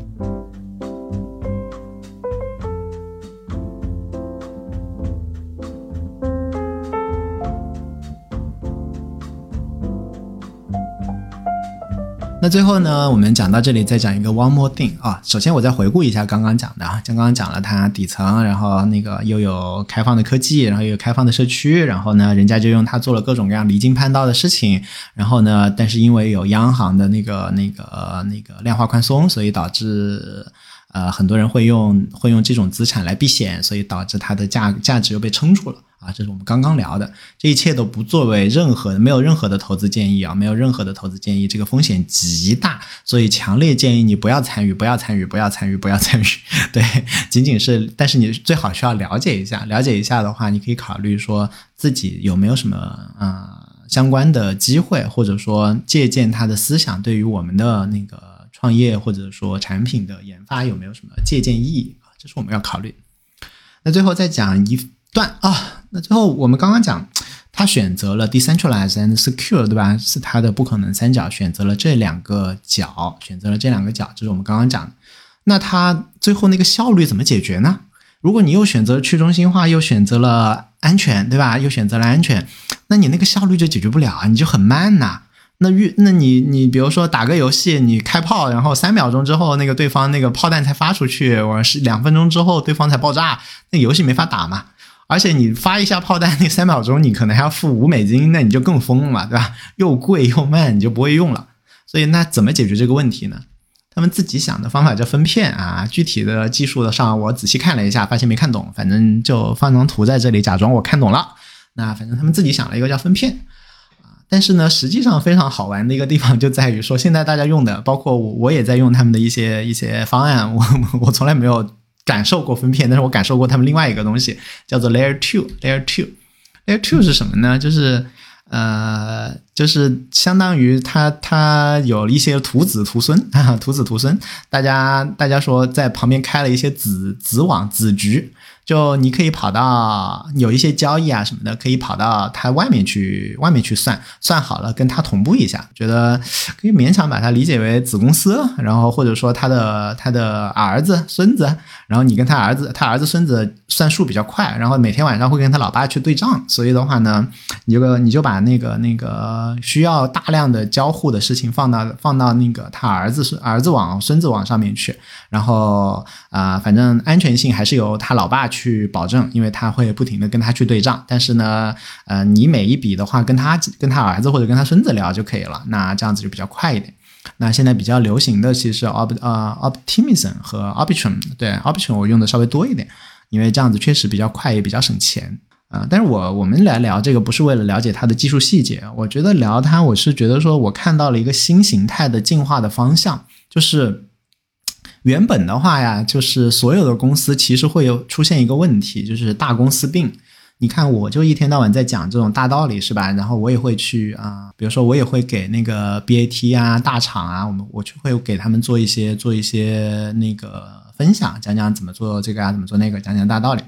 那最后呢，我们讲到这里，再讲一个 one more thing 啊。首先，我再回顾一下刚刚讲的啊，刚刚讲了它底层，然后那个又有开放的科技，然后又有开放的社区，然后呢，人家就用它做了各种各样离经叛道的事情。然后呢，但是因为有央行的那个那个那个量化宽松，所以导致呃很多人会用会用这种资产来避险，所以导致它的价价值又被撑住了。啊，这是我们刚刚聊的，这一切都不作为任何，没有任何的投资建议啊，没有任何的投资建议，这个风险极大，所以强烈建议你不要参与，不要参与，不要参与，不要参与。<laughs> 对，仅仅是，但是你最好需要了解一下，了解一下的话，你可以考虑说自己有没有什么啊相关的机会，或者说借鉴他的思想，对于我们的那个创业或者说产品的研发有没有什么借鉴意义啊？这是我们要考虑。那最后再讲一。段啊，那最后我们刚刚讲，他选择了 decentralized and secure，对吧？是他的不可能三角，选择了这两个角，选择了这两个角，这是我们刚刚讲的。那他最后那个效率怎么解决呢？如果你又选择去中心化，又选择了安全，对吧？又选择了安全，那你那个效率就解决不了啊，你就很慢呐。那遇那你你比如说打个游戏，你开炮，然后三秒钟之后那个对方那个炮弹才发出去，我是两分钟之后对方才爆炸，那游戏没法打嘛。而且你发一下炮弹，那三秒钟你可能还要付五美金，那你就更疯了嘛，对吧？又贵又慢，你就不会用了。所以那怎么解决这个问题呢？他们自己想的方法叫分片啊。具体的技术的上，我仔细看了一下，发现没看懂。反正就放张图在这里，假装我看懂了。那反正他们自己想了一个叫分片。但是呢，实际上非常好玩的一个地方就在于说，现在大家用的，包括我我也在用他们的一些一些方案，我我从来没有。感受过分片，但是我感受过他们另外一个东西，叫做 Layer Two，Layer Two，Layer Two 是什么呢？就是呃，就是相当于它它有一些徒子徒孙啊，<laughs> 徒子徒孙，大家大家说在旁边开了一些子子网子局。就你可以跑到有一些交易啊什么的，可以跑到它外面去，外面去算，算好了跟它同步一下，觉得可以勉强把它理解为子公司，然后或者说他的他的儿子孙子，然后你跟他儿子，他儿子孙子算数比较快，然后每天晚上会跟他老爸去对账，所以的话呢，你就你就把那个那个需要大量的交互的事情放到放到那个他儿子孙儿子网孙子网上面去，然后啊，反正安全性还是由他老爸。去保证，因为他会不停的跟他去对账，但是呢，呃，你每一笔的话，跟他跟他儿子或者跟他孙子聊就可以了，那这样子就比较快一点。那现在比较流行的其实 Opt 呃 Optimism 和 Arbitrum，对 Arbitrum 我用的稍微多一点，因为这样子确实比较快也比较省钱啊。但是我我们来聊这个不是为了了解它的技术细节，我觉得聊它我是觉得说我看到了一个新形态的进化的方向，就是。原本的话呀，就是所有的公司其实会有出现一个问题，就是大公司病。你看，我就一天到晚在讲这种大道理，是吧？然后我也会去啊，比如说我也会给那个 BAT 啊、大厂啊，我们我就会给他们做一些做一些那个分享，讲讲怎么做这个啊，怎么做那个，讲讲大道理。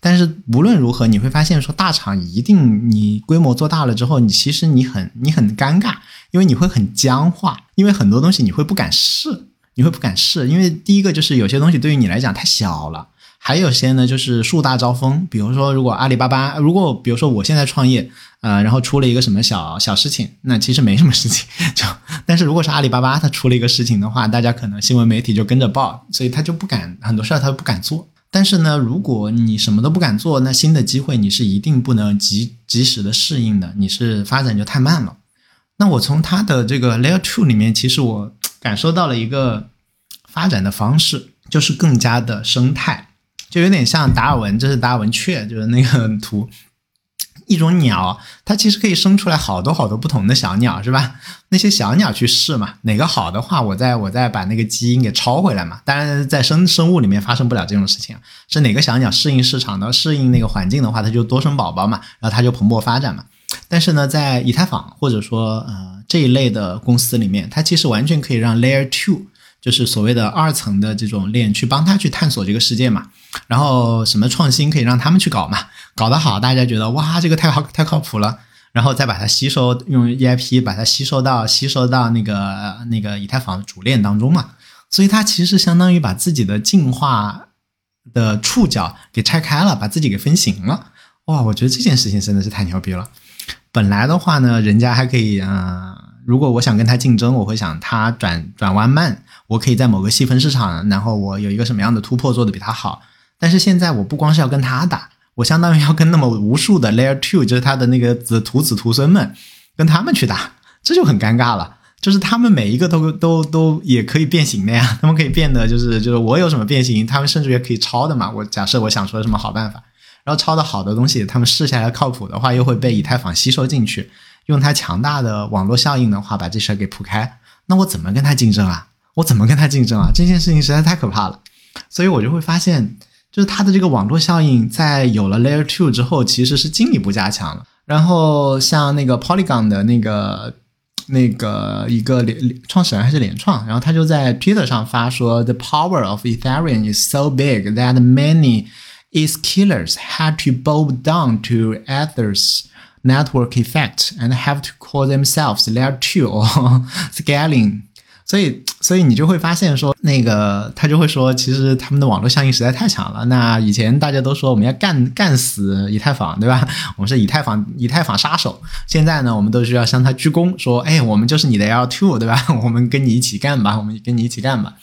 但是无论如何，你会发现说大厂一定你规模做大了之后，你其实你很你很尴尬，因为你会很僵化，因为很多东西你会不敢试。你会不敢试，因为第一个就是有些东西对于你来讲太小了，还有些呢就是树大招风。比如说，如果阿里巴巴，如果比如说我现在创业，呃，然后出了一个什么小小事情，那其实没什么事情，就但是如果是阿里巴巴它出了一个事情的话，大家可能新闻媒体就跟着报，所以他就不敢很多事儿他不敢做。但是呢，如果你什么都不敢做，那新的机会你是一定不能及及时的适应的，你是发展就太慢了。那我从他的这个 Layer Two 里面，其实我感受到了一个发展的方式，就是更加的生态，就有点像达尔文，这是达尔文雀，就是那个图，<laughs> 一种鸟，它其实可以生出来好多好多不同的小鸟，是吧？那些小鸟去试嘛，哪个好的话，我再我再把那个基因给抄回来嘛。当然，在生生物里面发生不了这种事情，是哪个小鸟适应市场的、适应那个环境的话，它就多生宝宝嘛，然后它就蓬勃发展嘛。但是呢，在以太坊或者说呃这一类的公司里面，它其实完全可以让 Layer Two，就是所谓的二层的这种链去帮他去探索这个世界嘛。然后什么创新可以让他们去搞嘛？搞得好，大家觉得哇，这个太好太靠谱了。然后再把它吸收，用 EIP 把它吸收到吸收到那个那个以太坊主链当中嘛。所以它其实相当于把自己的进化的触角给拆开了，把自己给分型了。哇，我觉得这件事情真的是太牛逼了。本来的话呢，人家还可以，嗯，如果我想跟他竞争，我会想他转转弯慢，我可以在某个细分市场，然后我有一个什么样的突破做的比他好。但是现在我不光是要跟他打，我相当于要跟那么无数的 Layer Two，就是他的那个子徒子徒孙们，跟他们去打，这就很尴尬了。就是他们每一个都都都也可以变形的呀，他们可以变得就是就是我有什么变形，他们甚至也可以抄的嘛。我假设我想出了什么好办法。然后抄的好的东西，他们试下来靠谱的话，又会被以太坊吸收进去，用它强大的网络效应的话，把这事儿给铺开。那我怎么跟他竞争啊？我怎么跟他竞争啊？这件事情实在太可怕了。所以我就会发现，就是它的这个网络效应，在有了 Layer Two 之后，其实是进一步加强了。然后像那个 Polygon 的那个那个一个联创始人还是联创，然后他就在 Twitter 上发说：“The power of Ethereum is so big that many。” its killers had to bow down to others' network effect and have to call themselves layer two or <laughs> scaling 所以，所以你就会发现说，那个他就会说，其实他们的网络效应实在太强了。那以前大家都说我们要干干死以太坊，对吧？<laughs> 我们是以太坊以太坊杀手。现在呢，我们都需要向他鞠躬，说，哎，我们就是你的 L two，对吧？<laughs> 我们跟你一起干吧，我们跟你一起干吧。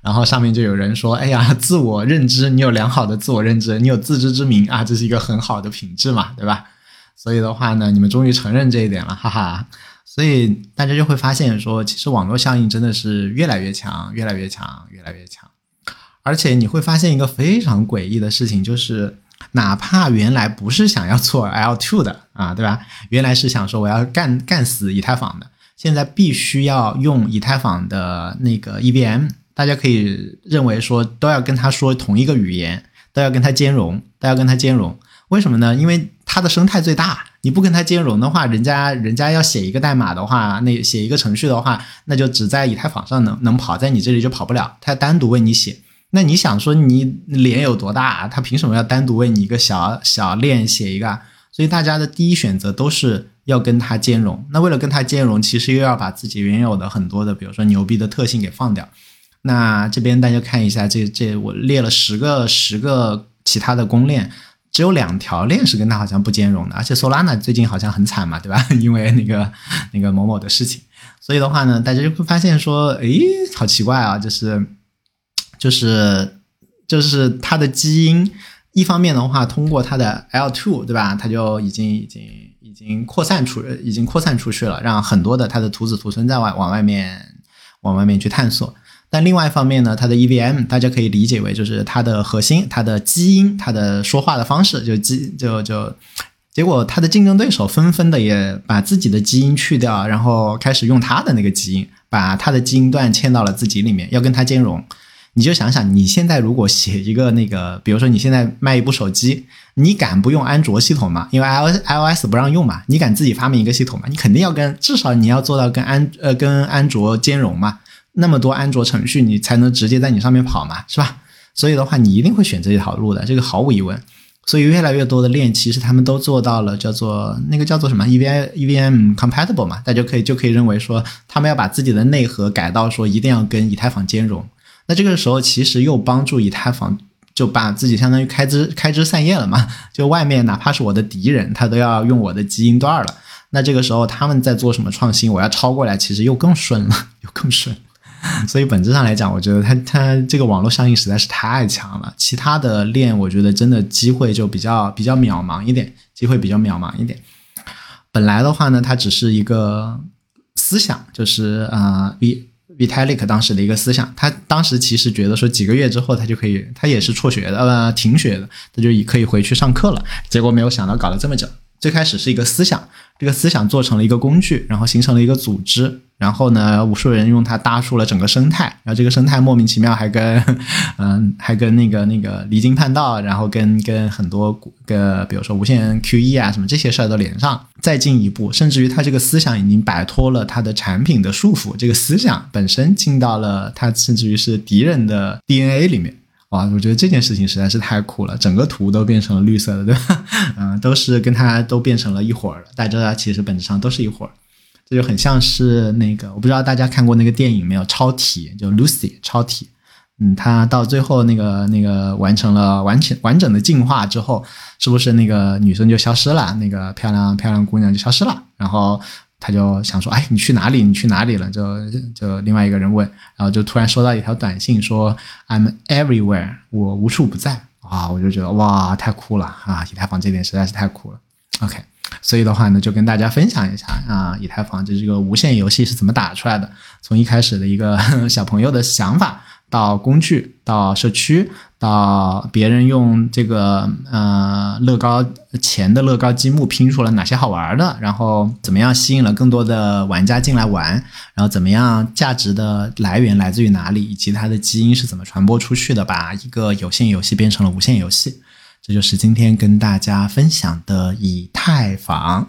然后上面就有人说，哎呀，自我认知，你有良好的自我认知，你有自知之明啊，这是一个很好的品质嘛，对吧？所以的话呢，你们终于承认这一点了，哈哈。所以大家就会发现说，其实网络效应真的是越来越强，越来越强，越来越强。而且你会发现一个非常诡异的事情，就是哪怕原来不是想要做 L two 的啊，对吧？原来是想说我要干干死以太坊的，现在必须要用以太坊的那个 EVM，大家可以认为说都要跟他说同一个语言，都要跟他兼容，都要跟他兼容。为什么呢？因为它的生态最大。你不跟它兼容的话，人家人家要写一个代码的话，那写一个程序的话，那就只在以太坊上能能跑，在你这里就跑不了。它单独为你写，那你想说你脸有多大？它凭什么要单独为你一个小小链写一个？所以大家的第一选择都是要跟它兼容。那为了跟它兼容，其实又要把自己原有的很多的，比如说牛逼的特性给放掉。那这边大家看一下，这这我列了十个十个其他的公链。只有两条链是跟它好像不兼容的，而且 Solana 最近好像很惨嘛，对吧？<laughs> 因为那个那个某某的事情，所以的话呢，大家就会发现说，诶，好奇怪啊，就是就是就是它的基因，一方面的话，通过它的 L2，对吧？它就已经已经已经扩散出，已经扩散出去了，让很多的它的徒子徒孙在外往外面往外面去探索。但另外一方面呢，它的 EVM 大家可以理解为就是它的核心，它的基因，它的说话的方式，就基就就，结果它的竞争对手纷纷的也把自己的基因去掉，然后开始用它的那个基因，把它的基因段嵌到了自己里面，要跟它兼容。你就想想，你现在如果写一个那个，比如说你现在卖一部手机，你敢不用安卓系统吗？因为 iOS iOS 不让用嘛，你敢自己发明一个系统吗？你肯定要跟，至少你要做到跟安呃跟安卓兼容嘛。那么多安卓程序，你才能直接在你上面跑嘛，是吧？所以的话，你一定会选这一条路的，这个毫无疑问。所以越来越多的链其实他们都做到了叫做那个叫做什么 EVM EVM compatible 嘛，大家可以就可以认为说他们要把自己的内核改到说一定要跟以太坊兼容。那这个时候其实又帮助以太坊就把自己相当于开枝开枝散叶了嘛，就外面哪怕是我的敌人，他都要用我的基因段了。那这个时候他们在做什么创新，我要超过来，其实又更顺了，又更顺。<laughs> 所以本质上来讲，我觉得它它这个网络效应实在是太强了。其他的链，我觉得真的机会就比较比较渺茫一点，机会比较渺茫一点。本来的话呢，它只是一个思想，就是啊，V Vitalik 当时的一个思想。他当时其实觉得说几个月之后他就可以，他也是辍学的，呃，停学的，他就可以回去上课了。结果没有想到搞了这么久。最开始是一个思想，这个思想做成了一个工具，然后形成了一个组织。然后呢，无数人用它搭出了整个生态，然后这个生态莫名其妙还跟，<laughs> 嗯，还跟那个那个离经叛道，然后跟跟很多个，比如说无限 QE 啊什么这些事儿都连上。再进一步，甚至于它这个思想已经摆脱了它的产品的束缚，这个思想本身进到了它甚至于是敌人的 DNA 里面。哇，我觉得这件事情实在是太酷了，整个图都变成了绿色的，对吧？<laughs> 嗯，都是跟它都变成了一伙儿了，大家其实本质上都是一伙儿。这就很像是那个，我不知道大家看过那个电影没有？超体就 Lucy 超体，嗯，他到最后那个那个完成了完全完整的进化之后，是不是那个女生就消失了？那个漂亮漂亮姑娘就消失了。然后他就想说：“哎，你去哪里？你去哪里了？”就就另外一个人问，然后就突然收到一条短信说：“I'm everywhere，我无处不在。”啊，我就觉得哇，太酷了啊！以太坊这点实在是太酷了。OK。所以的话呢，就跟大家分享一下啊，以太坊这这个无限游戏是怎么打出来的？从一开始的一个 <laughs> 小朋友的想法，到工具，到社区，到别人用这个呃乐高钱的乐高积木拼出了哪些好玩的，然后怎么样吸引了更多的玩家进来玩，然后怎么样价值的来源来自于哪里，以及它的基因是怎么传播出去的，把一个有限游戏变成了无限游戏。这就是今天跟大家分享的以太坊，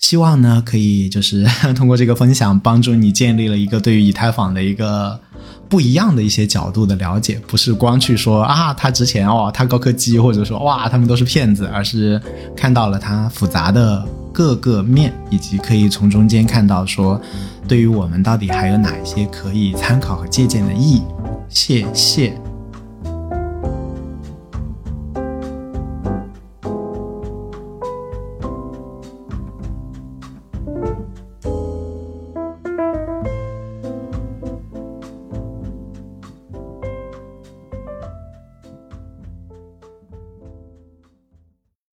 希望呢可以就是 <laughs> 通过这个分享，帮助你建立了一个对于以太坊的一个不一样的一些角度的了解，不是光去说啊他之前哦，他高科技，或者说哇他们都是骗子，而是看到了它复杂的各个面，以及可以从中间看到说，对于我们到底还有哪一些可以参考和借鉴的意义。谢谢。